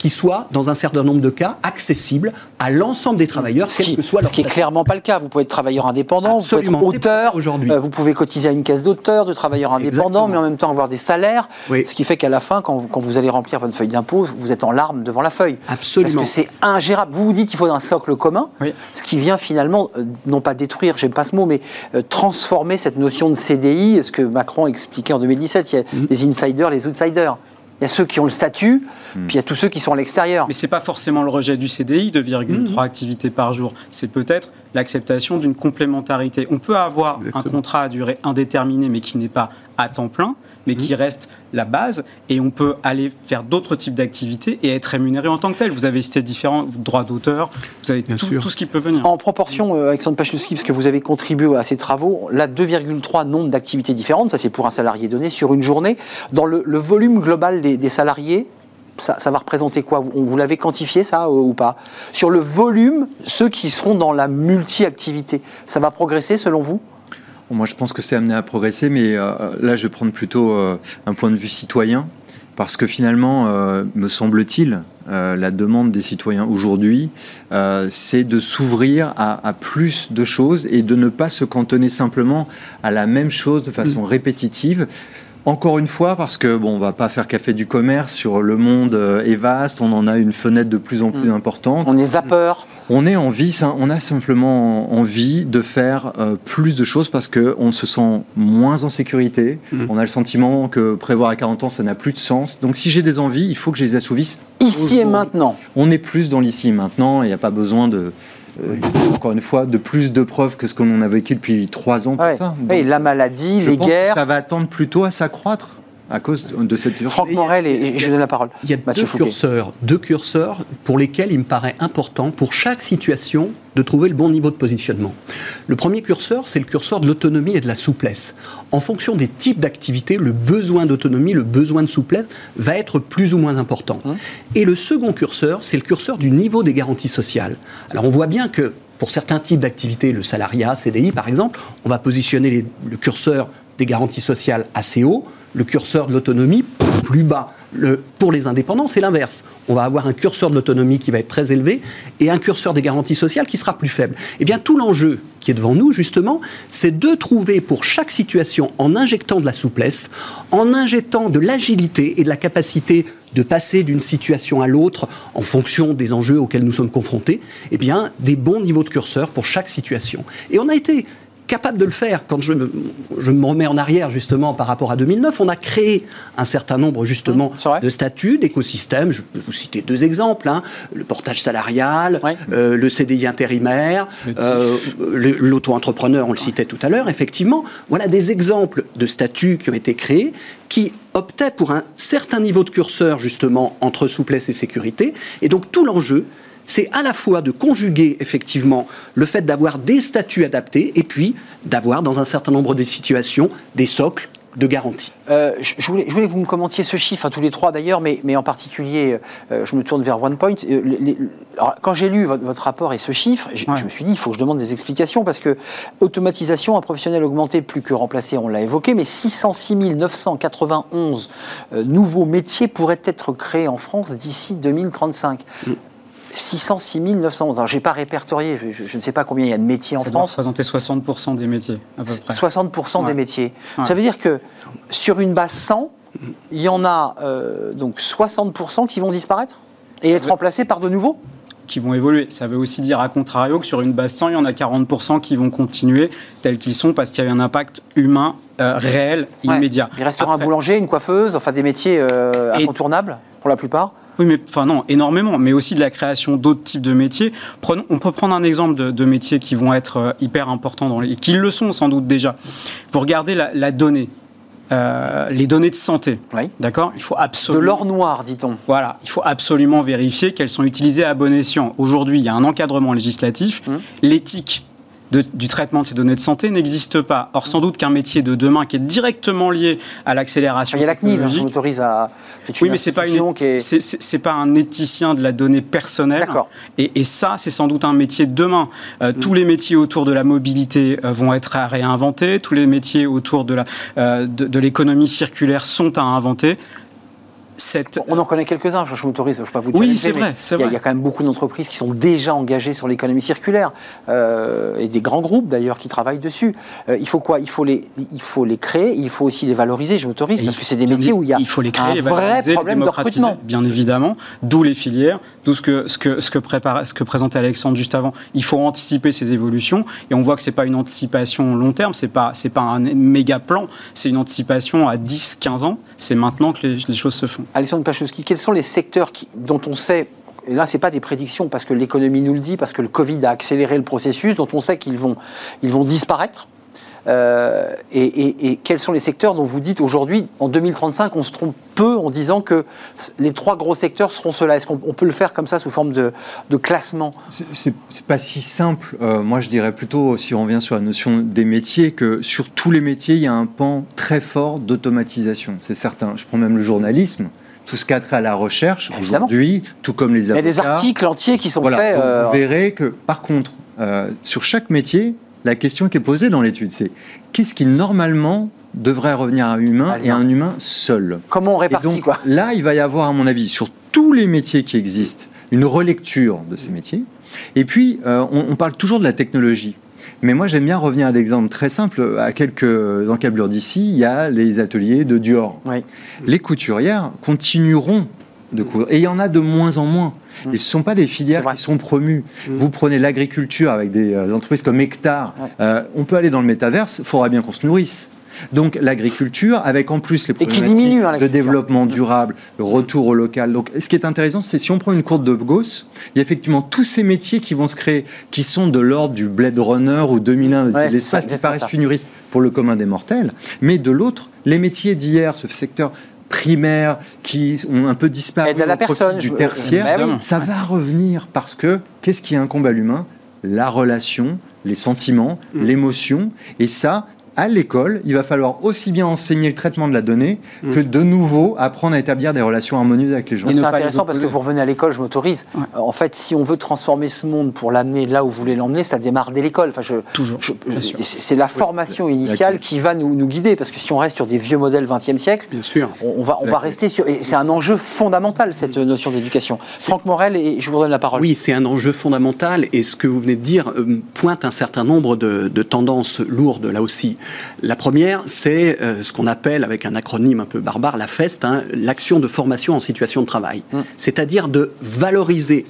qui soit, dans un certain nombre de cas, accessible à l'ensemble des travailleurs, Ce quel qui, que soit ce leur qui est statut. clairement pas le cas. Vous pouvez être travailleur indépendant, Absolument, vous pouvez être auteur, aujourd'hui. euh, vous pouvez cotiser à une caisse d'auteur, de travailleur indépendant, Exactement. mais en même temps avoir des salaires. Oui. Ce qui fait qu'à la fin, quand, quand vous allez remplir votre feuille d'impôt, vous êtes en larmes devant la feuille. Absolument. Parce que c'est ingérable. Vous vous dites qu'il faut un socle commun, Oui. ce qui vient finalement, euh, non pas détruire, j'aime pas ce mot, mais euh, transformer cette notion de CDI, ce que Macron expliquait en 2017. Il y a Mm. les insiders, les outsiders. Il y a ceux qui ont le statut, Mm. puis il y a tous ceux qui sont à l'extérieur. Mais c'est pas forcément le rejet du CDI, 2,3 Mhm. activités par jour. C'est peut-être l'acceptation d'une complémentarité. On peut avoir un contrat à durée indéterminée, mais qui n'est pas à temps plein, mais qui reste la base, et on peut aller faire d'autres types d'activités et être rémunéré en tant que tel. Vous avez cité différents droits d'auteur, vous avez Bien tout, sûr. tout ce qui peut venir. En proportion, euh, Alexandre Pachlowski, parce que vous avez contribué à ces travaux, là, 2,3 nombre d'activités différentes, ça c'est pour un salarié donné sur une journée. Dans le, le volume global des, des salariés, ça, ça va représenter quoi? Vous, vous l'avez quantifié ça euh, ou pas? Sur le volume, ceux qui seront dans la multi-activité, ça va progresser selon vous? Moi, je pense que c'est amené à progresser, mais euh, là, je vais prendre plutôt euh, un point de vue citoyen, parce que finalement, euh, me semble-t-il, la demande des citoyens aujourd'hui, c'est de s'ouvrir à, à plus de choses et de ne pas se cantonner simplement à la même chose de façon répétitive. Encore une fois, parce que bon, on va pas faire café du commerce sur le monde euh, est vaste, on en a une fenêtre de plus en plus importante. On est zapper. On est envie, on a simplement envie de faire euh, plus de choses parce que on se sent moins en sécurité. Mhm. On a le sentiment que prévoir à 40 ans, ça n'a plus de sens. Donc, si j'ai des envies, il faut que je les assouvisse. Ici et maintenant. On est plus dans l'ici et maintenant. Il n'y a pas besoin de, euh, encore une fois, de plus de preuves que ce qu'on en a vécu depuis trois ans. pour Ouais. ça. Oui, la maladie, je les pense que guerres. ça va attendre plutôt à s'accroître à cause de cette urgence. Franck Morel, et, et je donne la parole. Il y a Mathieu deux Fouquet. curseurs, deux curseurs pour lesquels il me paraît important, pour chaque situation, de trouver le bon niveau de positionnement. Le premier curseur, c'est le curseur de l'autonomie et de la souplesse. En fonction des types d'activités, le besoin d'autonomie, le besoin de souplesse va être plus ou moins important. Et le second curseur, c'est le curseur du niveau des garanties sociales. Alors on voit bien que pour certains types d'activités, le salariat, CDI par exemple, on va positionner les- le curseur des garanties sociales assez haut, le curseur de l'autonomie plus bas. Le- pour les indépendants, c'est l'inverse. On va avoir un curseur de l'autonomie qui va être très élevé et un curseur des garanties sociales qui sera plus faible. Eh bien, tout l'enjeu qui est devant nous, justement, c'est de trouver pour chaque situation, en injectant de la souplesse, en injectant de l'agilité et de la capacité de passer d'une situation à l'autre en fonction des enjeux auxquels nous sommes confrontés, eh bien, des bons niveaux de curseur pour chaque situation. Et on a été capable de le faire. Quand je me, je me remets en arrière justement par rapport à 2009, on a créé un certain nombre justement Mmh, de statuts, d'écosystèmes. Je peux vous citer deux exemples hein. le portage salarial, Ouais. euh, le CDI intérimaire, euh, l'auto-entrepreneur, on le citait tout à l'heure. Effectivement, voilà des exemples de statuts qui ont été créés qui optaient pour un certain niveau de curseur justement entre souplesse et sécurité. Et donc tout l'enjeu, c'est à la fois de conjuguer effectivement le fait d'avoir des statuts adaptés et puis d'avoir dans un certain nombre de situations des socles de garantie. Euh, je, voulais, je voulais que vous me commentiez ce chiffre, à tous les trois d'ailleurs, mais, mais en particulier, euh, je me tourne vers OnePoint. Euh, les- les- alors, quand j'ai lu votre, votre rapport et ce chiffre, Ouais. je me suis dit, il faut que je demande des explications, parce que automatisation, un professionnel augmenté, plus que remplacé, on l'a évoqué, mais 606 991 euh, nouveaux métiers pourraient être créés en France d'ici 2035. 606 911. Alors, j'ai pas répertorié, je, je- je ne sais pas combien il y a de métiers en Ça France. représenter 60% des métiers, à peu près. 60% des métiers. Ouais. Ça veut dire que sur une base 100, il y en a euh, donc 60% qui vont disparaître et être remplacés par de nouveaux qui vont évoluer. Ça veut aussi dire, à contrario, que sur une base 100, il y en a 40% qui vont continuer tels qu'ils sont parce qu'il y a un impact humain euh, réel, Ouais. immédiat. Il restera un boulanger, une coiffeuse, enfin des métiers euh, Et- incontournables pour la plupart. Oui, mais enfin non, énormément, mais aussi de la création d'autres types de métiers. Prenons, on peut prendre un exemple de, de métiers qui vont être euh, hyper importants dans les, qui le sont sans doute déjà. Vous regardez la, la donnée, euh, les données de santé, Oui. d'accord? Il faut De absolument l'or noir, dit-on. voilà, il faut absolument vérifier qu'elles sont utilisées à bon escient. Aujourd'hui, il y a un encadrement législatif. Mmh. L'éthique de- du traitement de ces données de santé n'existe pas. Or, sans doute qu'un métier de demain qui est directement lié à l'accélération Il y a la CNIL, hein, m'autorise à. oui, mais c'est pas une, qui est- c'est- pas un éthicien de la donnée personnelle. D'accord. Et, et ça, c'est sans doute un métier de demain. Euh, Mm. Tous les métiers autour de la mobilité euh, vont être à réinventer. Tous les métiers autour de la euh, de, de l'économie circulaire sont à inventer. Cette On en connaît quelques-uns, je m'autorise, je ne vais pas vous Oui, challenger, c'est vrai, il y a- y quand même beaucoup d'entreprises qui sont déjà engagées sur l'économie circulaire euh, et des grands groupes d'ailleurs qui travaillent dessus. Euh, il faut quoi? Il faut, les, il faut les créer, il faut aussi les valoriser, je m'autorise, parce que c'est des métiers dit- où il y a il faut les créer, un les vrai problème de recrutement. Bien évidemment, d'où les filières, d'où ce que, ce que, ce que, ce présentait Alexandre juste avant. Il faut anticiper ces évolutions et on voit que c'est pas une anticipation long terme, c'est pas, c'est pas un méga plan, c'est une anticipation à 10, 15 ans. C'est maintenant que les, choses se font. Alexandre Pachowski, quels sont les secteurs dont on sait, et là, ce n'est pas des prédictions parce que l'économie nous le dit, parce que le Covid a accéléré le processus, dont on sait qu'ils vont, ils vont disparaître? Euh, et, et- et quels sont les secteurs dont vous dites aujourd'hui, en 2035, on se trompe peu en disant que les trois gros secteurs seront ceux-là Est-ce qu'on on peut le faire comme ça sous forme de, de classement? C'est- pas si simple. Euh, moi, je dirais plutôt, si on revient sur la notion des métiers, que sur tous les métiers, il y a un pan très fort d'automatisation. C'est certain. Je prends même le journalisme. Tout ce qui a trait à la recherche, aujourd'hui, tout comme les Il y a avocats. des articles entiers qui sont Voilà, faits. euh, vous verrez que, par contre, euh, sur chaque métier, la question qui est posée dans l'étude, c'est qu'est-ce qui normalement devrait revenir à un humain et à un humain seul? Comment on Et répartit donc quoi? là, il va y avoir, à mon avis, sur tous les métiers qui existent, une relecture de ces métiers. Et puis, euh, on, on parle toujours de la technologie. Mais moi, j'aime bien revenir à l'exemple très simple. À quelques encablures d'ici, il y a les ateliers de Dior. Oui. Les couturières continueront de. Et il y en a de moins en moins. Et ce ne sont pas des filières qui sont promues. Mm. Vous prenez l'agriculture avec des euh, entreprises comme Hectare. Ouais. Euh, on peut aller dans le métaverse, il faudra bien qu'on se nourrisse. Donc l'agriculture, avec en plus les problématiques diminue, hein, de développement durable, le retour au local. Donc ce qui est intéressant, c'est si on prend une courbe de Gauss, il y a effectivement tous ces métiers qui vont se créer, qui sont de l'ordre du Blade Runner ou 2001, Ouais, l'espace qui paraissent futuristes pour le commun des mortels. Mais de l'autre, les métiers d'hier, ce secteur primaire qui ont un peu disparu à la personne, du je- tertiaire, Bah oui. ça va revenir parce que qu'est-ce qui incombe à l'humain? La relation, les sentiments, Mm. l'émotion. Et ça, à l'école, il va falloir aussi bien enseigner le traitement de la donnée Mm. que de nouveau apprendre à établir des relations harmonieuses avec les gens. Et C'est intéressant parce que vous revenez à l'école, je m'autorise. Ouais. En fait, si on veut transformer ce monde pour l'amener là où vous voulez l'emmener, ça démarre dès l'école. Enfin, je, Toujours, c'est la formation initiale qui va nous, nous guider. Parce que si on reste sur des vieux modèles 20e siècle, Bien sûr. on, on va, on va rester sur. Et c'est un enjeu fondamental, cette notion d'éducation. Franck Morel, et je vous redonne la parole. Oui, c'est un enjeu fondamental et ce que vous venez de dire euh, pointe un certain nombre de, de tendances lourdes là aussi. La première, c'est euh, ce qu'on appelle, avec un acronyme un peu barbare, la FEST, hein, l'action de formation en situation de travail. Mm. C'est-à-dire de valoriser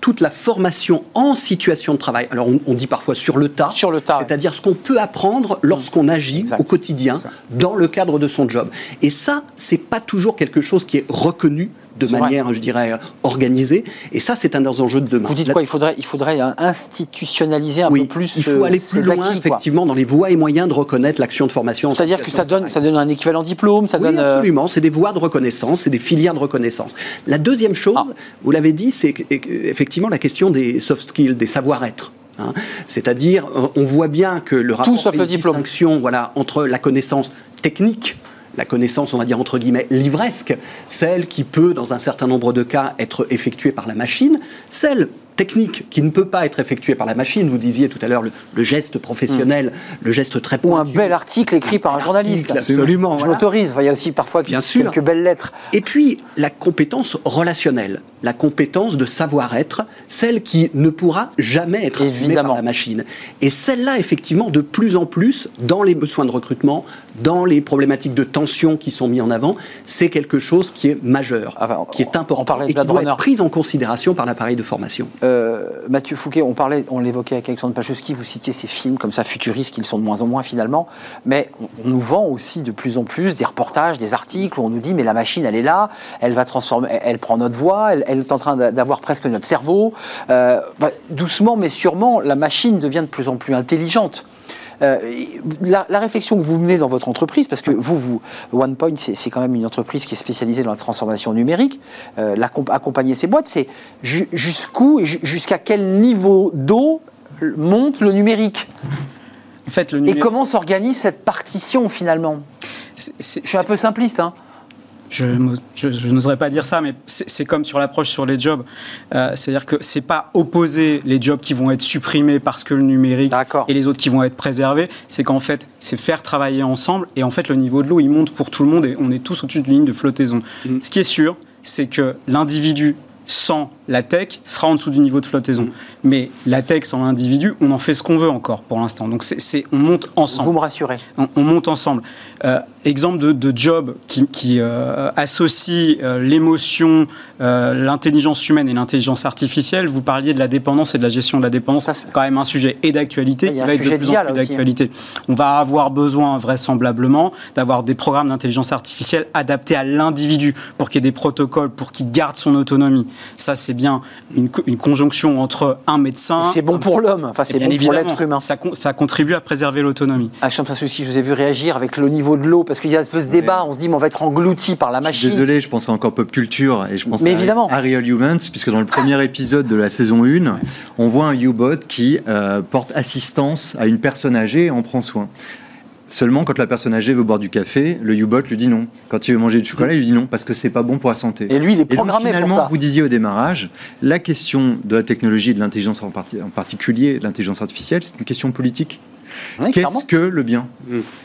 toute la formation en situation de travail. Alors on, on dit parfois sur le tas. Sur le tas, ouais. C'est-à-dire ce qu'on peut apprendre lorsqu'on agit Exact. au quotidien dans le cadre de son job. Et ça, c'est pas toujours quelque chose qui est reconnu de manière, je dirais, euh, organisée. Et ça, c'est un des enjeux de demain. Vous dites quoi? Il faudrait, il faudrait hein, institutionnaliser un oui, peu plus il faut euh, aller plus loin, acquis, quoi. effectivement, dans les voies et moyens de reconnaître l'action de formation. C'est-à-dire que ça de donne, ça donne un équivalent diplôme, ça Oui, donne. euh, absolument. C'est des voies de reconnaissance, c'est des filières de reconnaissance. La deuxième chose, Ah. vous l'avez dit, c'est effectivement la question des soft skills, des savoir-être. hein. C'est-à-dire, euh, on voit bien que le rapport sauf le une diplôme. distinction voilà, entre la connaissance technique, la connaissance, on va dire entre guillemets, livresque, celle qui peut, dans un certain nombre de cas, être effectuée par la machine, celle technique qui ne peut pas être effectuée par la machine. Vous disiez tout à l'heure le, le geste professionnel, le geste très Ou un pointu. bel article écrit par un journaliste. Absolument. Je voilà. m'autorise. Il y a aussi parfois Bien quelques sûr. belles lettres. Et puis, la compétence relationnelle, la compétence de savoir-être, celle qui ne pourra jamais être assumée Évidemment. par la machine. Et celle-là, effectivement, de plus en plus, dans les besoins de recrutement, dans les problématiques de tension qui sont mis en avant, c'est quelque chose qui est majeur, Ah, qui est on important et qui doit être pris en considération par l'appareil de formation. Euh, Mathieu Fouquet, on parlait, on l'évoquait avec Alexandre Pachowski, vous citiez ces films comme ça futuristes, qu'ils sont de moins en moins finalement, mais on, nous vend aussi de plus en plus des reportages, des articles où on nous dit mais la machine elle est là, elle va transformer, elle, prend notre voix, elle, est en train d'a- d'avoir presque notre cerveau. Euh, bah, doucement mais sûrement, la machine devient de plus en plus intelligente. Euh, la, la réflexion que vous menez dans votre entreprise, parce que vous, vous OnePoint, c'est quand même une entreprise qui est spécialisée dans la transformation numérique, euh, accompagner ces boîtes, c'est ju- jusqu'où jusqu'à quel niveau d'eau monte le numérique? En fait, le Et comment s'organise cette partition finalement? C'est- c'est- Je suis un peu simpliste, hein Je, me- je- je n'oserais pas dire ça, mais c'est comme sur l'approche sur les jobs. Euh, C'est-à-dire que c'est pas opposer les jobs qui vont être supprimés parce que le numérique et les autres qui vont être préservés. C'est qu'en fait, c'est faire travailler ensemble. Et en fait, le niveau de l'eau, il monte pour tout le monde et on est tous au-dessus d'une ligne de flottaison. Ce qui est sûr, c'est que l'individu sans la tech sera en dessous du niveau de flottaison. Mais la tech sans l'individu, on en fait ce qu'on veut encore pour l'instant. Donc c'est, on monte ensemble Vous me rassurez. on, on monte ensemble. Euh, exemple de, de job qui, qui, euh, associe euh, l'émotion, l'intelligence humaine et l'intelligence artificielle. Vous parliez de la dépendance et de la gestion de la dépendance. Ça, c'est- quand même un sujet et d'actualité qui va être de plus en plus hein. d'actualité. On va avoir besoin vraisemblablement d'avoir des programmes d'intelligence artificielle adaptés à l'individu pour qu'il y ait des protocoles, pour qu'il garde son autonomie. Ça, c'est bien une, co- une conjonction entre un médecin. C'est bon pour l'homme, enfin c'est bon pour l'être humain. Ça, con- ça contribue à préserver l'autonomie. Alexandre Pachowski, je vous ai vu réagir avec le niveau de l'eau, parce qu'il y a un peu ce débat, on se dit mais on va être englouti par la Je suis machine. désolé, je pensais encore pop culture et je pense Mais à, évidemment. à Real Humans, puisque dans le premier épisode de la saison 1, on voit un U-Bot qui euh, porte assistance à une personne âgée et en prend soin. Seulement, quand la personne âgée veut boire du café, le U-Bot lui dit non. Quand il veut manger du chocolat, il lui dit non, parce que c'est pas bon pour la santé. Et lui, il est Et donc, programmé pour finalement, ça. vous disiez au démarrage, la question de la technologie et de l'intelligence en, parti- en particulier, l'intelligence artificielle, c'est une question politique. Oui, clairement. Qu'est-ce que le bien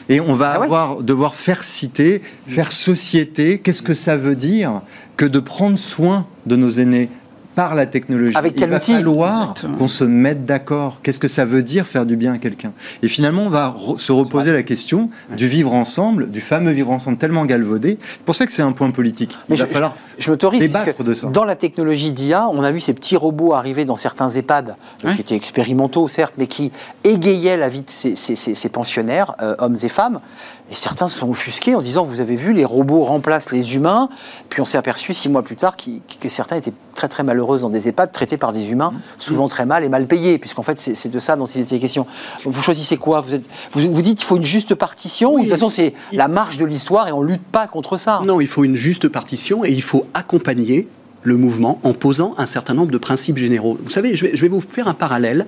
Et on va Ah ouais avoir, devoir faire cité, faire société. Qu'est-ce que ça veut dire que de prendre soin de nos aînés par la technologie Avec Il quel va outil falloir Exactement. qu'on se mette d'accord. Qu'est-ce que ça veut dire faire du bien à quelqu'un? Et finalement, on va re- se reposer la question du vivre ensemble, du fameux vivre ensemble tellement galvaudé. C'est pour ça que c'est un point politique. Il Mais va je- falloir Je m'autorise, débattre de ça. dans la technologie d'IA, on a vu ces petits robots arriver dans certains EHPAD, euh, qui étaient expérimentaux certes, mais qui égayaient la vie de ces, ces- ces- ces pensionnaires, euh, hommes et femmes. Et certains se sont offusqués en disant, vous avez vu, les robots remplacent les humains. Puis on s'est aperçu six mois plus tard qui- que certains étaient très très malheureux dans des EHPAD, traités par des humains, souvent très mal et mal payés, puisqu'en fait c'est de ça dont il était question. Vous choisissez quoi? Vous, êtes, vous, vous dites qu'il faut une juste partition, ou de toute façon c'est la marche de l'histoire et on lutte pas contre ça. Non, il faut une juste partition et il faut accompagner le mouvement en posant un certain nombre de principes généraux. Vous savez, je vais, je vais vous faire un parallèle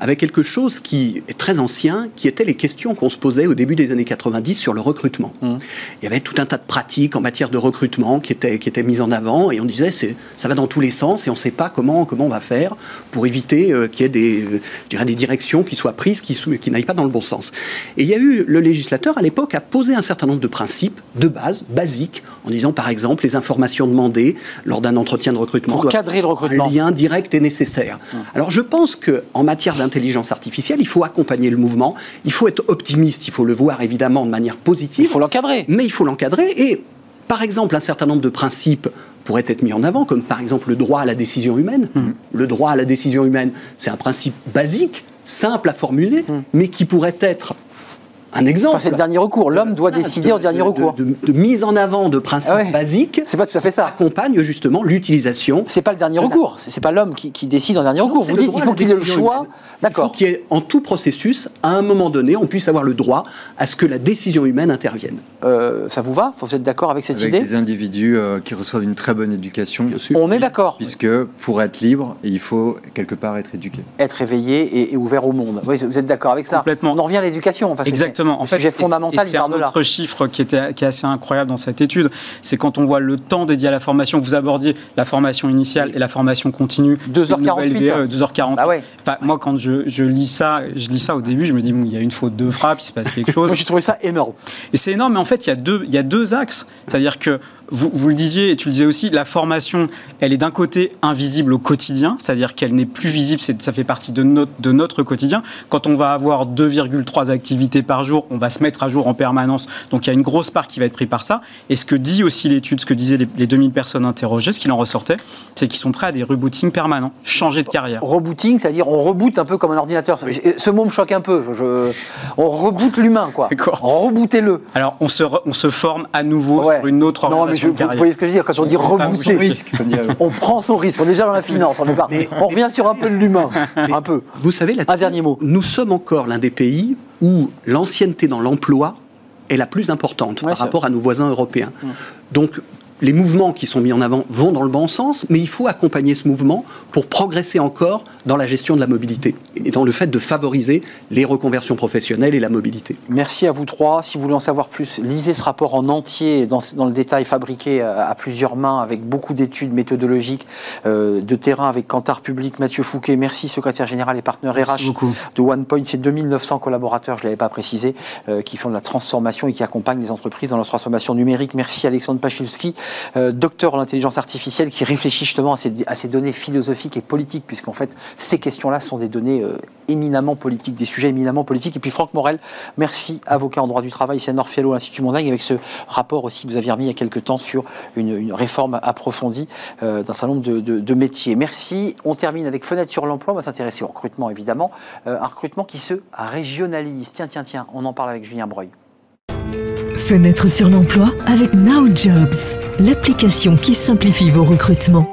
avec quelque chose qui est très ancien, qui étaient les questions qu'on se posait au début des années 90 sur le recrutement. Il y avait tout un tas de pratiques en matière de recrutement qui étaient, qui étaient mises en avant et on disait ça va dans tous les sens et on ne sait pas comment, comment on va faire pour éviter euh, qu'il y ait des, euh, je dirais, des directions qui soient prises qui, qui n'aillent pas dans le bon sens. Et il y a eu, le législateur à l'époque a posé un certain nombre de principes de base, basiques, en disant par exemple les informations demandées lors d'un entretien de recrutement. Pour cadrer le recrutement. un lien direct et nécessaire. Alors je pense que en matière d'intelligence artificielle, il faut accompagner le mouvement, il faut être optimiste, il faut le voir évidemment de manière positive, Il faut l'encadrer. mais il faut l'encadrer et par exemple un certain nombre de principes pourraient être mis en avant, comme par exemple le droit à la décision humaine. Le droit à la décision humaine, c'est un principe basique, simple à formuler, mais qui pourrait être un exemple. Enfin, c'est le dernier recours. L'homme doit décider de- en dernier de- recours. De, de mise en avant de principes Ah ouais. basiques C'est pas tout à fait ça. accompagne justement l'utilisation C'est pas le dernier recours. C'est c'est pas l'homme qui, qui décide en dernier recours. Vous dites qu'il faut qu'il ait le choix. humaine. Il faut D'accord. qu'il y ait en tout processus, à un moment donné, on puisse avoir le droit à ce que la décision humaine intervienne. Euh, ça vous va? Vous êtes d'accord avec cette avec idée? des individus euh, qui reçoivent une très bonne éducation. Bien sûr. On est d'accord. Puisque pour être libre, il faut quelque part être éduqué. Être éveillé et, et ouvert au monde. Oui, vous êtes d'accord avec ça Complètement. On en revient à l'éducation. Parce que Exactement. En le fait, sujet fondamental, c'est un autre chiffre qui, était, qui est assez incroyable dans cette étude, c'est quand on voit le temps dédié à la formation, que vous abordiez la formation initiale et la formation continue. 2h48. une nouvelle VE, 2h40. Ah ouais. Enfin, moi, quand je, je lis ça, je lis ça au début, je me dis, bon, il y a une faute de frappe, il se passe quelque chose. Moi, j'ai trouvé ça énorme. Et c'est énorme, mais en fait, il y a deux, il y a deux axes. C'est-à-dire que vous, vous, le disiez et tu le disais aussi, la formation, elle est d'un côté invisible au quotidien, c'est-à-dire qu'elle n'est plus visible, ça fait partie de notre, de notre quotidien. Quand on va avoir 2,3 activités par jour, on va se mettre à jour en permanence. Donc il y a une grosse part qui va être prise par ça. Et ce que dit aussi l'étude, ce que disaient les, 2000 personnes interrogées, ce qu'il en ressortait, c'est qu'ils sont prêts à des rebooting permanents, changer de carrière. Rebooting, c'est-à-dire on reboot un peu comme un ordinateur. Ce mot me choque un peu. Je, on reboot l'humain, quoi. Rebootez-le. Alors on se, on se forme à nouveau sur une autre orientation non, mais vous voyez ce que je veux dire quand on dit rebooter, on prend son risque. On est déjà dans la finance, on, on revient sur un peu de l'humain, un peu. Vous savez, un dernier mot. Nous sommes encore l'un des pays où l'ancienneté dans l'emploi est la plus importante par rapport à nos voisins européens. Donc les mouvements qui sont mis en avant vont dans le bon sens, mais il faut accompagner ce mouvement pour progresser encore dans la gestion de la mobilité et dans le fait de favoriser les reconversions professionnelles et la mobilité. Merci à vous trois. Si vous voulez en savoir plus, lisez ce rapport en entier, dans, le détail, fabriqué à, plusieurs mains, avec beaucoup d'études méthodologiques euh, de terrain, avec Cantar Public, Mathieu Fouquet. Merci, secrétaire général et partenaire RH de OnePoint. C'est 2900 collaborateurs, je ne l'avais pas précisé, euh, qui font de la transformation et qui accompagnent les entreprises dans leur transformation numérique. Merci Alexandre Pachulski. Euh, docteur en intelligence artificielle, qui réfléchit justement à ces, données philosophiques et politiques, puisqu'en fait, ces questions-là sont des données euh, éminemment politiques, des sujets éminemment politiques. Et puis Franck Morel, merci, avocat en droit du travail, c'est Norfiello l'Institut Montaigne, avec ce rapport aussi que vous aviez remis il y a quelques temps sur une, réforme approfondie euh, d'un certain nombre de, métiers. Merci. On termine avec Fenêtre sur l'emploi. On va s'intéresser au recrutement, évidemment. un recrutement qui se régionalise. Tiens, tiens, tiens, on en parle avec Julien Breuil. Fenêtre sur l'emploi avec Now Jobs, l'application qui simplifie vos recrutements.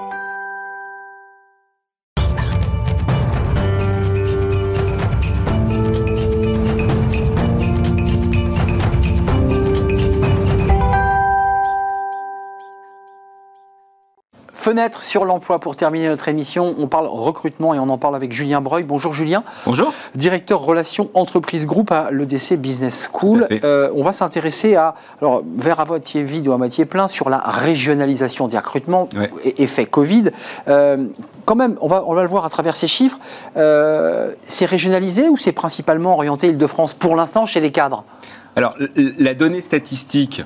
Fenêtre sur l'emploi pour terminer notre émission. On parle recrutement et on en parle avec Julien Breuil. Bonjour Julien. Bonjour. Directeur relations entreprise groupe à l'EDC Business School. Euh, on va s'intéresser à, alors, vers à moitié vide ou à moitié plein, sur la régionalisation des recrutements, effet Covid. Euh, quand même, on va, on va le voir à travers ces chiffres. Euh, c'est régionalisé ou c'est principalement orienté Île-de-France pour l'instant chez les cadres? Alors, la donnée statistique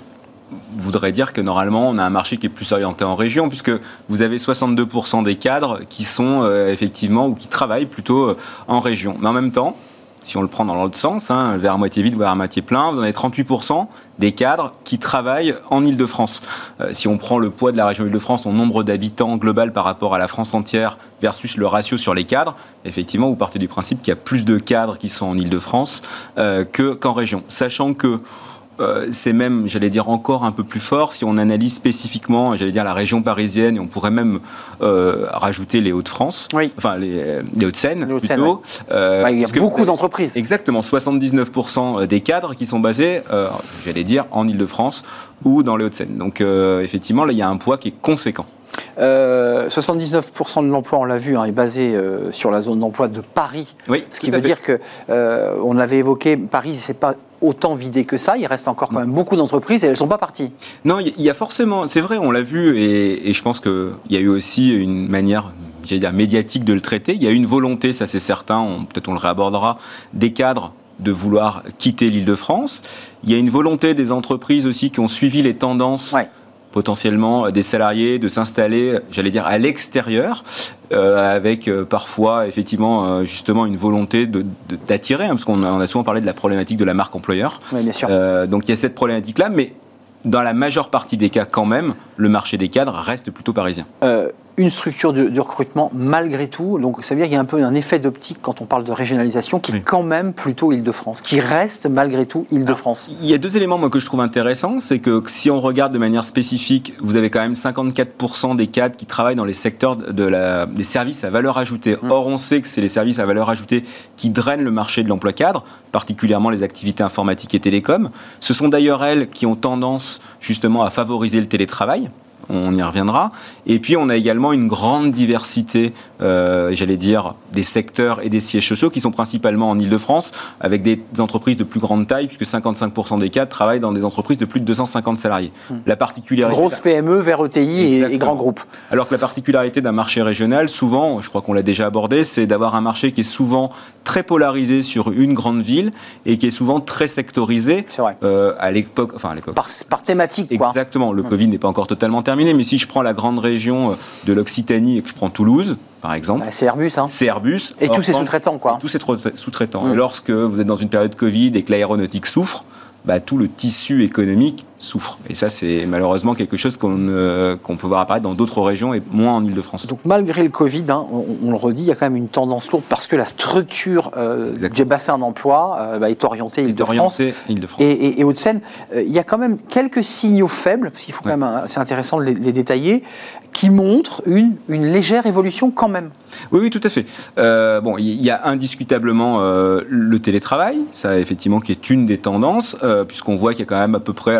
voudrait dire que normalement, on a un marché qui est plus orienté en région, puisque vous avez 62% des cadres qui sont euh, effectivement, ou qui travaillent plutôt euh, en région. Mais en même temps, si on le prend dans l'autre sens, hein, vers à moitié vide, vers à moitié plein, vous en avez 38% des cadres qui travaillent en Ile-de-France. Euh, si on prend le poids de la région Ile-de-France en nombre d'habitants global par rapport à la France entière versus le ratio sur les cadres, effectivement, vous partez du principe qu'il y a plus de cadres qui sont en Ile-de-France qu'en région. Sachant que euh, c'est même, j'allais dire, encore un peu plus fort si on analyse spécifiquement, j'allais dire, la région parisienne, et on pourrait même euh, rajouter les Hauts-de-France, enfin les, Hauts-de-Seine plutôt. Euh, il y a beaucoup d'entreprises. Exactement, 79% des cadres qui sont basés, j'allais dire, en Ile-de-France ou dans les Hauts-de-Seine. Donc effectivement, là, il y a un poids qui est conséquent. 79% de l'emploi, on l'a vu, hein, est basé sur la zone d'emploi de Paris. Oui, ce qui veut dire que, on avait évoqué, Paris, c'est pas autant vidé que ça. Il reste encore quand même beaucoup d'entreprises et elles ne sont pas parties. Non, il y a forcément, c'est vrai, on l'a vu et, je pense qu'il y a eu aussi une manière dire, médiatique de le traiter. Il y a eu une volonté, ça c'est certain, peut-être on le réabordera, des cadres de vouloir quitter l'île de France. Il y a une volonté des entreprises aussi qui ont suivi les tendances potentiellement des salariés de s'installer, j'allais dire, à l'extérieur, euh, avec euh, parfois effectivement euh, justement une volonté d'attirer, hein, parce qu'on a, a, souvent parlé de la problématique de la marque employeur. Oui, bien sûr. donc il y a cette problématique-là, mais dans la majeure partie des cas quand même, le marché des cadres reste plutôt parisien une structure de, recrutement malgré tout. Donc ça veut dire qu'il y a un peu un effet d'optique quand on parle de régionalisation qui est quand même plutôt Île-de-France, qui reste malgré tout Île-de-France. Il y a deux éléments moi, que je trouve intéressants. C'est que si on regarde de manière spécifique, vous avez quand même 54% des cadres qui travaillent dans les secteurs de la, des services à valeur ajoutée. Mmh. Or, on sait que c'est les services à valeur ajoutée qui drainent le marché de l'emploi cadre, particulièrement les activités informatiques et télécoms. Ce sont d'ailleurs elles qui ont tendance justement à favoriser le télétravail on y reviendra. Et puis on a également une grande diversité, euh, j'allais dire, des secteurs et des sièges sociaux qui sont principalement en Ile-de-France, avec des entreprises de plus grande taille, puisque 55% des cadres travaillent dans des entreprises de plus de 250 salariés. Hmm. La particularité... Grosse PME vers ETI et, et, grands groupes. Alors que la particularité d'un marché régional, souvent, je crois qu'on l'a déjà abordé, c'est d'avoir un marché qui est souvent très polarisé sur une grande ville et qui est souvent très sectorisé. C'est vrai. Euh, à l'époque, enfin à l'époque. Par, par thématique, quoi. Exactement. Le Hum. Covid n'est pas encore totalement terminé, mais si je prends la grande région euh, de l'Occitanie et que je prends Toulouse, par exemple, Ouais, C'est Airbus, hein. c'est Airbus. Et tous ces sous-traitants, quoi. Tous ces sous-traitants. Mm. Et lorsque vous êtes dans une période Covid et que l'aéronautique souffre, bah, tout le tissu économique souffre. Et ça, c'est malheureusement quelque chose qu'on euh, peut voir apparaître dans d'autres régions et moins en Ile-de-France. Donc malgré le Covid, hein, on, on le redit, il y a quand même une tendance lourde parce que la structure euh, Exactement. du bassin d'emploi euh, bah, est orientée Île-de-France. Et, et, et Hauts-de-Seine, euh, il y a quand même quelques signaux faibles, parce qu'il faut quand même, euh, c'est intéressant de les, les détailler, qui montrent une, légère évolution quand même. Oui, oui, tout à fait. Euh, bon, il y a indiscutablement euh, le télétravail, ça effectivement qui est une des tendances, euh, puisqu'on voit qu'il y a quand même à peu près.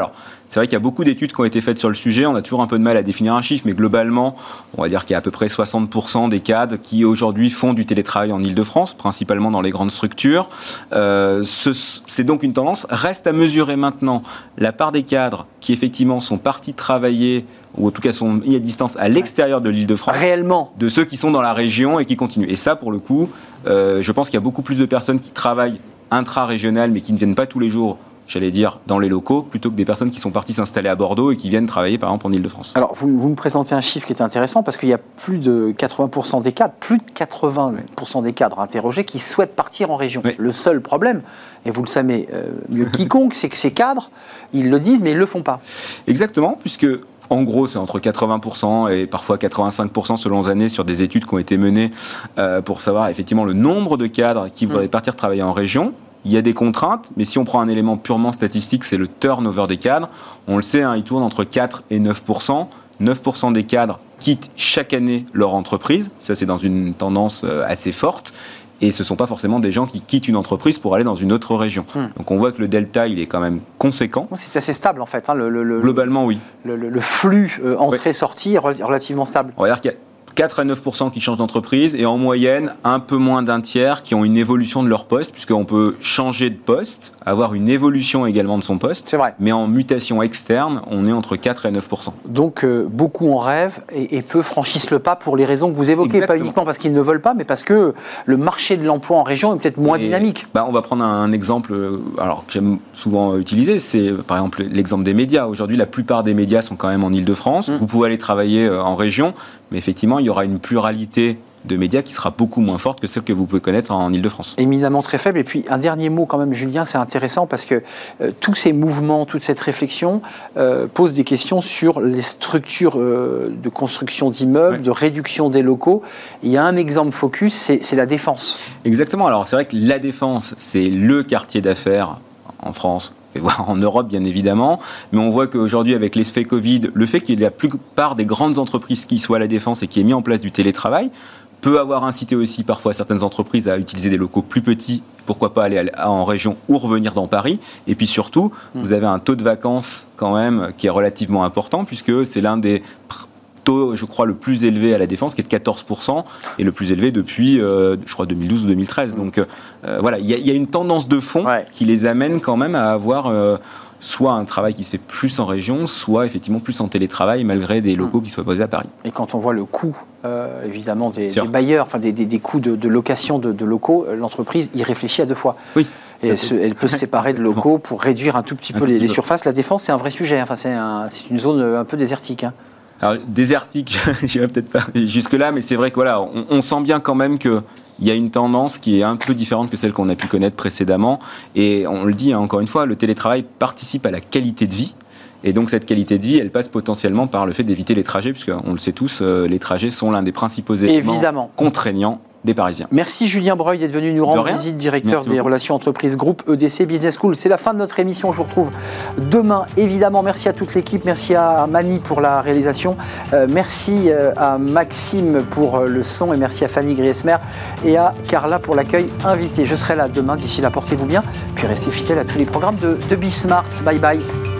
C'est vrai qu'il y a beaucoup d'études qui ont été faites sur le sujet. On a toujours un peu de mal à définir un chiffre, mais globalement, on va dire qu'il y a à peu près 60% des cadres qui aujourd'hui font du télétravail en Ile-de-France, principalement dans les grandes structures. Euh, ce- c'est donc une tendance. Reste à mesurer maintenant la part des cadres qui effectivement sont partis travailler, ou en tout cas sont mis à distance à l'extérieur de l'Île-de-France Réellement. de ceux qui sont dans la région et qui continuent. Et ça, pour le coup, euh, je pense qu'il y a beaucoup plus de personnes qui travaillent intra-régional, mais qui ne viennent pas tous les jours, j'allais dire, dans les locaux, plutôt que des personnes qui sont parties s'installer à Bordeaux et qui viennent travailler, par exemple, en Ile-de-France. Alors, vous, vous me présentez un chiffre qui est intéressant parce qu'il y a plus de 80% des cadres, plus de 80% des cadres interrogés qui souhaitent partir en région. Oui. Le seul problème, et vous le savez euh, mieux que quiconque, c'est que ces cadres, ils le disent, mais ils ne le font pas. Exactement, puisque en gros, c'est entre 80% et parfois 85% selon les années sur des études qui ont été menées euh, pour savoir effectivement le nombre de cadres qui voudraient partir travailler en région. Il y a des contraintes, mais si on prend un élément purement statistique, c'est le turnover des cadres. On le sait, hein, il tourne entre 4 et 9%. 9% des cadres quittent chaque année leur entreprise. Ça, c'est dans une tendance euh, assez forte. Et ce ne sont pas forcément des gens qui quittent une entreprise pour aller dans une autre région. Hmm. Donc on voit que le delta, il est quand même conséquent. C'est assez stable en fait. hein, le, le- le- Globalement, oui. le- flux euh, entrée-sortie est rel- relativement stable. On va dire qu'il y a 4 à 9 qui changent d'entreprise et en moyenne un peu moins d'un tiers qui ont une évolution de leur poste, puisqu'on peut changer de poste, avoir une évolution également de son poste. C'est vrai. Mais en mutation externe, on est entre 4 et 9 Donc euh, beaucoup en rêvent et, et peu franchissent le pas pour les raisons que vous évoquez, pas Exactement. uniquement parce qu'ils ne veulent pas, mais parce que le marché de l'emploi en région est peut-être moins Et, dynamique. bah, on va prendre un exemple euh, alors, que j'aime souvent utiliser, c'est euh, par exemple l'exemple des médias. Aujourd'hui, la plupart des médias sont quand même en Ile-de-France. Mm. Vous pouvez aller travailler euh, en région, mais effectivement, il y aura une pluralité de médias qui sera beaucoup moins forte que celle que vous pouvez connaître en Ile-de-France. éminemment très faible. Et puis un dernier mot quand même, Julien, c'est intéressant parce que euh, tous ces mouvements, toute cette réflexion euh, posent des questions sur les structures euh, de construction d'immeubles, Ouais. de réduction des locaux. Il y a un exemple focus, c'est la défense. Exactement. Alors c'est vrai que la défense, c'est le quartier d'affaires en France et voire en Europe bien évidemment. Mais on voit qu'aujourd'hui avec l'effet Covid, le fait qu'il y ait la plupart des grandes entreprises qui soient à la défense et qui aient mis en place du télétravail peut avoir incité aussi parfois certaines entreprises à utiliser des locaux plus petits, pourquoi pas aller en région ou revenir dans Paris. Et puis surtout, vous avez un taux de vacances quand même qui est relativement important puisque c'est l'un des pr- taux, je crois, le plus élevé à la défense, qui est de 14%, et le plus élevé depuis, euh, je crois, 2012 ou 2013. Donc euh, voilà, il y, a- il y a une tendance de fond Ouais. qui les amène quand même à avoir euh, soit un travail qui se fait plus en région, soit effectivement plus en télétravail, malgré des locaux qui soient posés à Paris. Et quand on voit le coût, euh, évidemment, des, bailleurs, enfin des, des- des coûts de, de location de, de locaux, euh, l'entreprise y réfléchit à deux fois. Oui. Et elle, se- elle peut se séparer de locaux pour réduire un tout petit peu les, surfaces. La défense, c'est un vrai sujet. Enfin, c'est un- une zone euh, un peu désertique. hein. Alors, désertique, j'irai peut-être pas jusque-là, mais c'est vrai que voilà, on, on sent bien quand même que il y a une tendance qui est un peu différente que celle qu'on a pu connaître précédemment. Et on le dit hein, encore une fois, le télétravail participe à la qualité de vie. Et donc cette qualité de vie, elle passe potentiellement par le fait d'éviter les trajets, puisque on le sait tous, euh, les trajets sont l'un des principaux éléments Évidemment. contraignants des Parisiens. Merci Julien Breuil d'être venu nous rendre visite, directeur Merci des beaucoup. relations entreprises groupe EDC Business School. C'est la fin de notre émission. Je vous retrouve demain. Évidemment, merci à toute l'équipe. Merci à Mani pour la réalisation. Euh, merci euh, à Maxime pour euh, le son et merci à Fanny Griesmer et à Carla pour l'accueil invité. Je serai là demain. D'ici là, portez-vous bien. Puis restez fidèles à tous les programmes de, de Bismart. Bye bye.